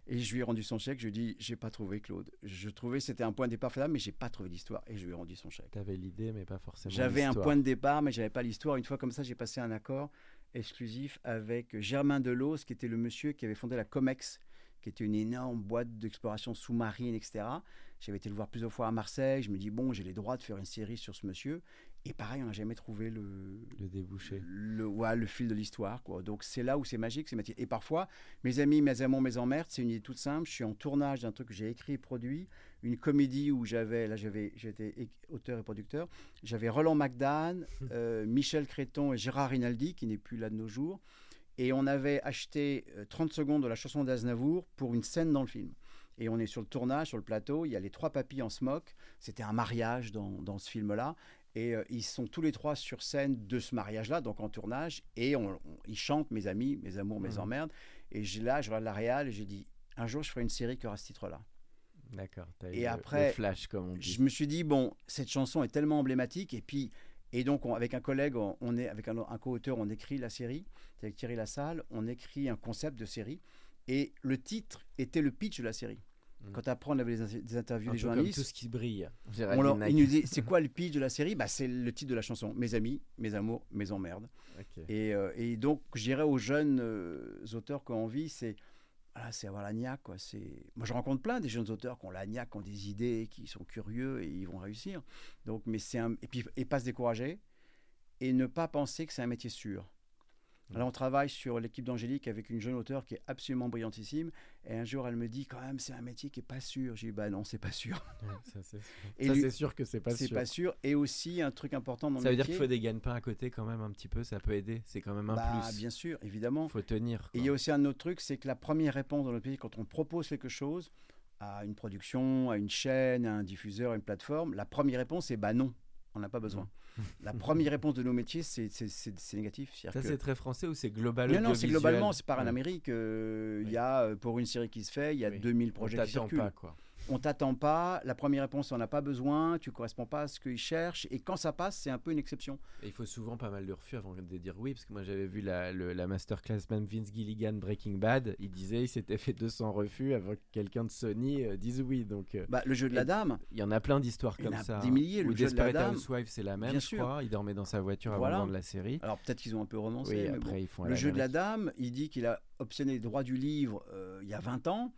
Et je lui ai rendu son chèque. Je lui ai dit, j'ai pas trouvé Claude. Je trouvais c'était un point de départ mais j'ai pas trouvé l'histoire. Et je lui ai rendu son chèque. T'avais l'idée, mais pas forcément. J'avais un point de départ, mais j'avais pas l'histoire. Une fois comme ça, j'ai passé un accord exclusif avec Germain Delos, qui était le monsieur qui avait fondé la Comex, qui était une énorme boîte d'exploration sous-marine, etc. J'avais été le voir plusieurs fois à Marseille. Je me dis, bon, j'ai les droits de faire une série sur ce monsieur. Et pareil, on n'a jamais trouvé le, Le débouché. le, ouais, le fil de l'histoire. quoi. Donc c'est là où c'est magique, c'est magique. Et parfois, mes amis, mes amours, mes emmerdes, c'est une idée toute simple. Je suis en tournage d'un truc que j'ai écrit et produit, une comédie où j'avais, là j'avais, j'étais auteur et producteur. J'avais Roland McDan, (laughs) euh, Michel Créton et Gérard Rinaldi, qui n'est plus là de nos jours. Et on avait acheté euh, 30 secondes de la chanson d'Aznavour pour une scène dans le film. Et on est sur le tournage, sur le plateau. Il y a les trois papis en smock. C'était un mariage dans, dans ce film-là. Et euh, ils sont tous les trois sur scène de ce mariage-là, donc en tournage. Et on, on- ils chantent, mes amis, mes amours, mes Mhm. emmerdes. Et j'ai- là, je regarde la réal et j'ai dit, un jour, je ferai une série qui aura ce titre-là. D'accord. Et eu après, le flash, comme on dit. Je me suis dit, bon, cette chanson est tellement emblématique. Et puis, et donc, on- avec un collègue, on, on est, avec un, un co-auteur, on écrit la série. C'est avec Thierry Lassalle. On écrit un concept de série. Et le titre était le pitch de la série. Mhm. Quand après, on avait des, des interviews Un des peu comme journalistes. tout ce qui brille. On leur, ils nous disaient, c'est (laughs) quoi le pitch de la série? Bah, C'est le titre de la chanson. Mes amis, mes amours, mes emmerdes. Et, euh, et donc, je dirais aux jeunes euh, auteurs qui ont envie, c'est c'est avoir la niaque. Quoi. Moi, je rencontre plein des jeunes auteurs qui ont la niaque, qui ont des idées, qui sont curieux et ils vont réussir. Donc, mais c'est un... Et puis, et pas se décourager et ne pas penser que c'est un métier sûr. Alors, on travaille sur l'équipe d'Angélique avec une jeune auteure qui est absolument brillantissime. Et un jour, elle me dit quand même, c'est un métier qui est pas sûr. J'ai dit, bah non, c'est pas sûr. Ouais, ça, c'est sûr. (laughs) Et Ça, lui- c'est sûr que c'est pas c'est sûr. pas sûr. Et aussi, un truc important dans Ça le veut dire métier. qu'il faut des gagne-pains à côté quand même un petit peu, ça peut aider. C'est quand même un bah, plus. bien sûr, évidemment. faut tenir. Et il y a aussi un autre truc, c'est que la première réponse dans notre pays, quand on propose quelque chose à une production, à une chaîne, à un diffuseur, à une plateforme, la première réponse c'est bah non, on n'a pas besoin. la première réponse de nos métiers, c'est c'est- c'est- c'est négatif. Ça, c'est très français ou c'est global non, non, c'est globalement, c'est par en. Amérique. euh, Il Oui. y a, euh, pour une série qui se fait, il y a Oui. 2000 On projets qui t'attend circulent. pas, quoi. On t'attend pas. La première réponse, on n'a pas besoin. Tu corresponds pas à ce qu'ils cherchent. Et quand ça passe, c'est un peu une exception. Et il faut souvent pas mal de refus avant de dire oui, parce que moi j'avais vu la, le- la masterclass, même Vince Gilligan Breaking Bad, il disait il s'était fait 200 refus avant que quelqu'un de Sony euh, dise oui. Donc euh, Bah, le jeu de la dame, il y en a plein d'histoires comme a ça. des milliers, le jeu de la dame. Housewives, c'est la même, Bien je sûr. crois. Il dormait dans sa voiture avant Voilà. de vendre la série. alors peut-être qu'ils ont un peu romancé. oui, mais après bon. ils font Le jeu de la dame, il dit qu'il a obtenu les droits du livre euh, il y a 20 ans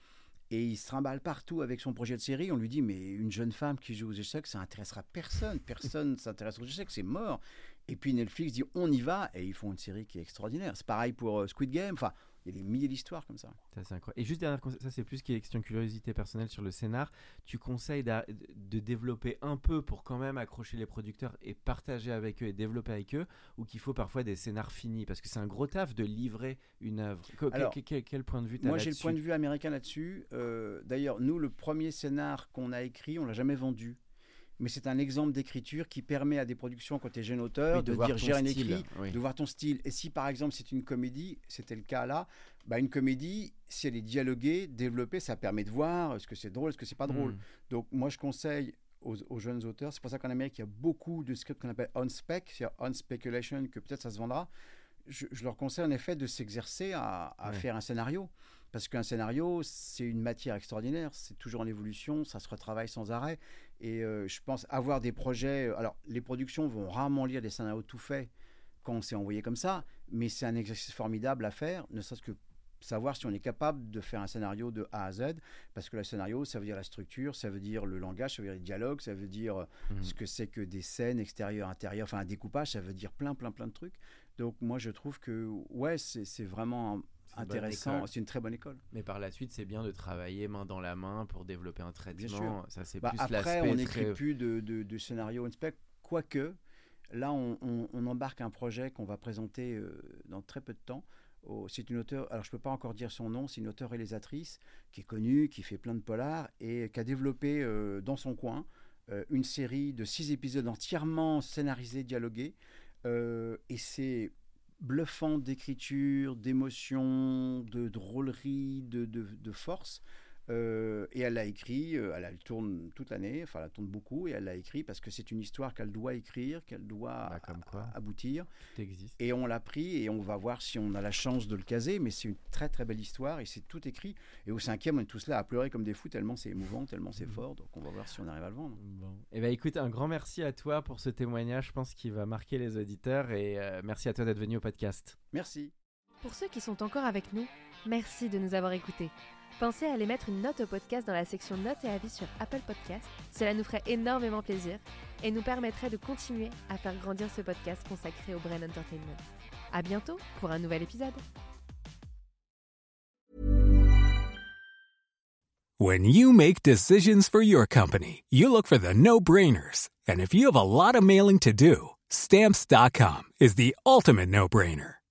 et il se trimballe partout avec son projet de série. On lui dit Mais une jeune femme qui joue aux échecs, ça intéressera personne. Personne ne (laughs) s'intéresse aux échecs, c'est mort. Et puis Netflix dit On y va et ils font une série qui est extraordinaire. C'est pareil pour euh, Squid Game. Enfin, Il y a des milliers d'histoires comme ça. Ça, c'est incroyable. Et juste dernière, ça c'est plus qui est question curiosité personnelle sur le scénar. Tu conseilles de développer un peu pour quand même accrocher les producteurs et partager avec eux et développer avec eux, ou qu'il faut parfois des scénars finis? Parce que c'est un gros taf de livrer une œuvre. Que- Alors, que- quel, quel point de vue t'as Moi, j'ai le point de vue américain là-dessus. Euh, D'ailleurs, nous, le premier scénar qu'on a écrit, on l'a jamais vendu. Mais c'est un exemple d'écriture qui permet à des productions, quand tu es jeune auteur, Oui, de, voir dire ton j'ai un écrit, oui. de voir ton style. Et si par exemple c'est une comédie, c'était le cas là, bah, une comédie, si elle est dialoguée, développée, ça permet de voir est-ce que c'est drôle, est-ce que c'est pas drôle. Mm. Donc moi je conseille aux, aux jeunes auteurs, c'est pour ça qu'en Amérique il y a beaucoup de scripts qu'on appelle on spec, c'est-à-dire on speculation, que peut-être ça se vendra. Je, je leur conseille en effet de s'exercer à, à Ouais. faire un scénario. Parce qu'un scénario, c'est une matière extraordinaire, c'est toujours en évolution, ça se retravaille sans arrêt. Et euh, je pense avoir des projets. euh, Alors, les productions vont rarement lire des scénarios tout faits quand on s'est envoyé comme ça, mais c'est un exercice formidable à faire, ne serait-ce que savoir si on est capable de faire un scénario de A à Z, parce que le scénario, ça veut dire la structure, ça veut dire le langage, ça veut dire les dialogues, ça veut dire euh, Mhm. ce que c'est que des scènes extérieures, intérieures, enfin un découpage, ça veut dire plein, plein, plein de trucs. Donc moi, je trouve que, ouais, c'est vraiment intéressant, c'est une très bonne école. Mais par la suite, c'est bien de travailler main dans la main pour développer un traitement. Ça, c'est Bah, plus après, on n'écrit très- plus de, de, de scénario on spec, quoique là, on, on- on embarque un projet qu'on va présenter euh, dans très peu de temps. C'est une auteure, alors je ne peux pas encore dire son nom, c'est une auteure réalisatrice qui est connue, qui fait plein de polars et qui a développé euh, dans son coin euh, une série de six épisodes entièrement scénarisés, dialogués. Euh, et c'est bluffant d'écriture, d'émotion, de drôlerie, de, de, de force. Euh, et elle l'a écrit, euh, elle, elle tourne toute l'année, enfin elle tourne beaucoup, et elle l'a écrit parce que c'est une histoire qu'elle doit écrire, qu'elle doit Bah, comme quoi. a- aboutir. Tout existe. Et on l'a pris et on va voir si on a la chance de le caser, mais c'est une très très belle histoire et c'est tout écrit. Et au cinquième, on est tous là à pleurer comme des fous, tellement c'est émouvant, tellement c'est Mhm. fort, donc on va voir si on arrive à le vendre. Bon. Eh ben écoute, un grand merci à toi pour ce témoignage. Je pense qu'il va marquer les auditeurs et euh, merci à toi d'être venu au podcast. Merci. Pour ceux qui sont encore avec nous, merci de nous avoir écoutés. Pensez à aller mettre une note au podcast dans la section notes et avis sur Apple Podcast. Cela nous ferait énormément plaisir et nous permettrait de continuer à faire grandir ce podcast consacré au Brain Entertainment. À bientôt pour un nouvel épisode. When you make decisions for your company, you look for the no-brainers. And if you have a lot of mailing to do, stamps.com is the ultimate no-brainer.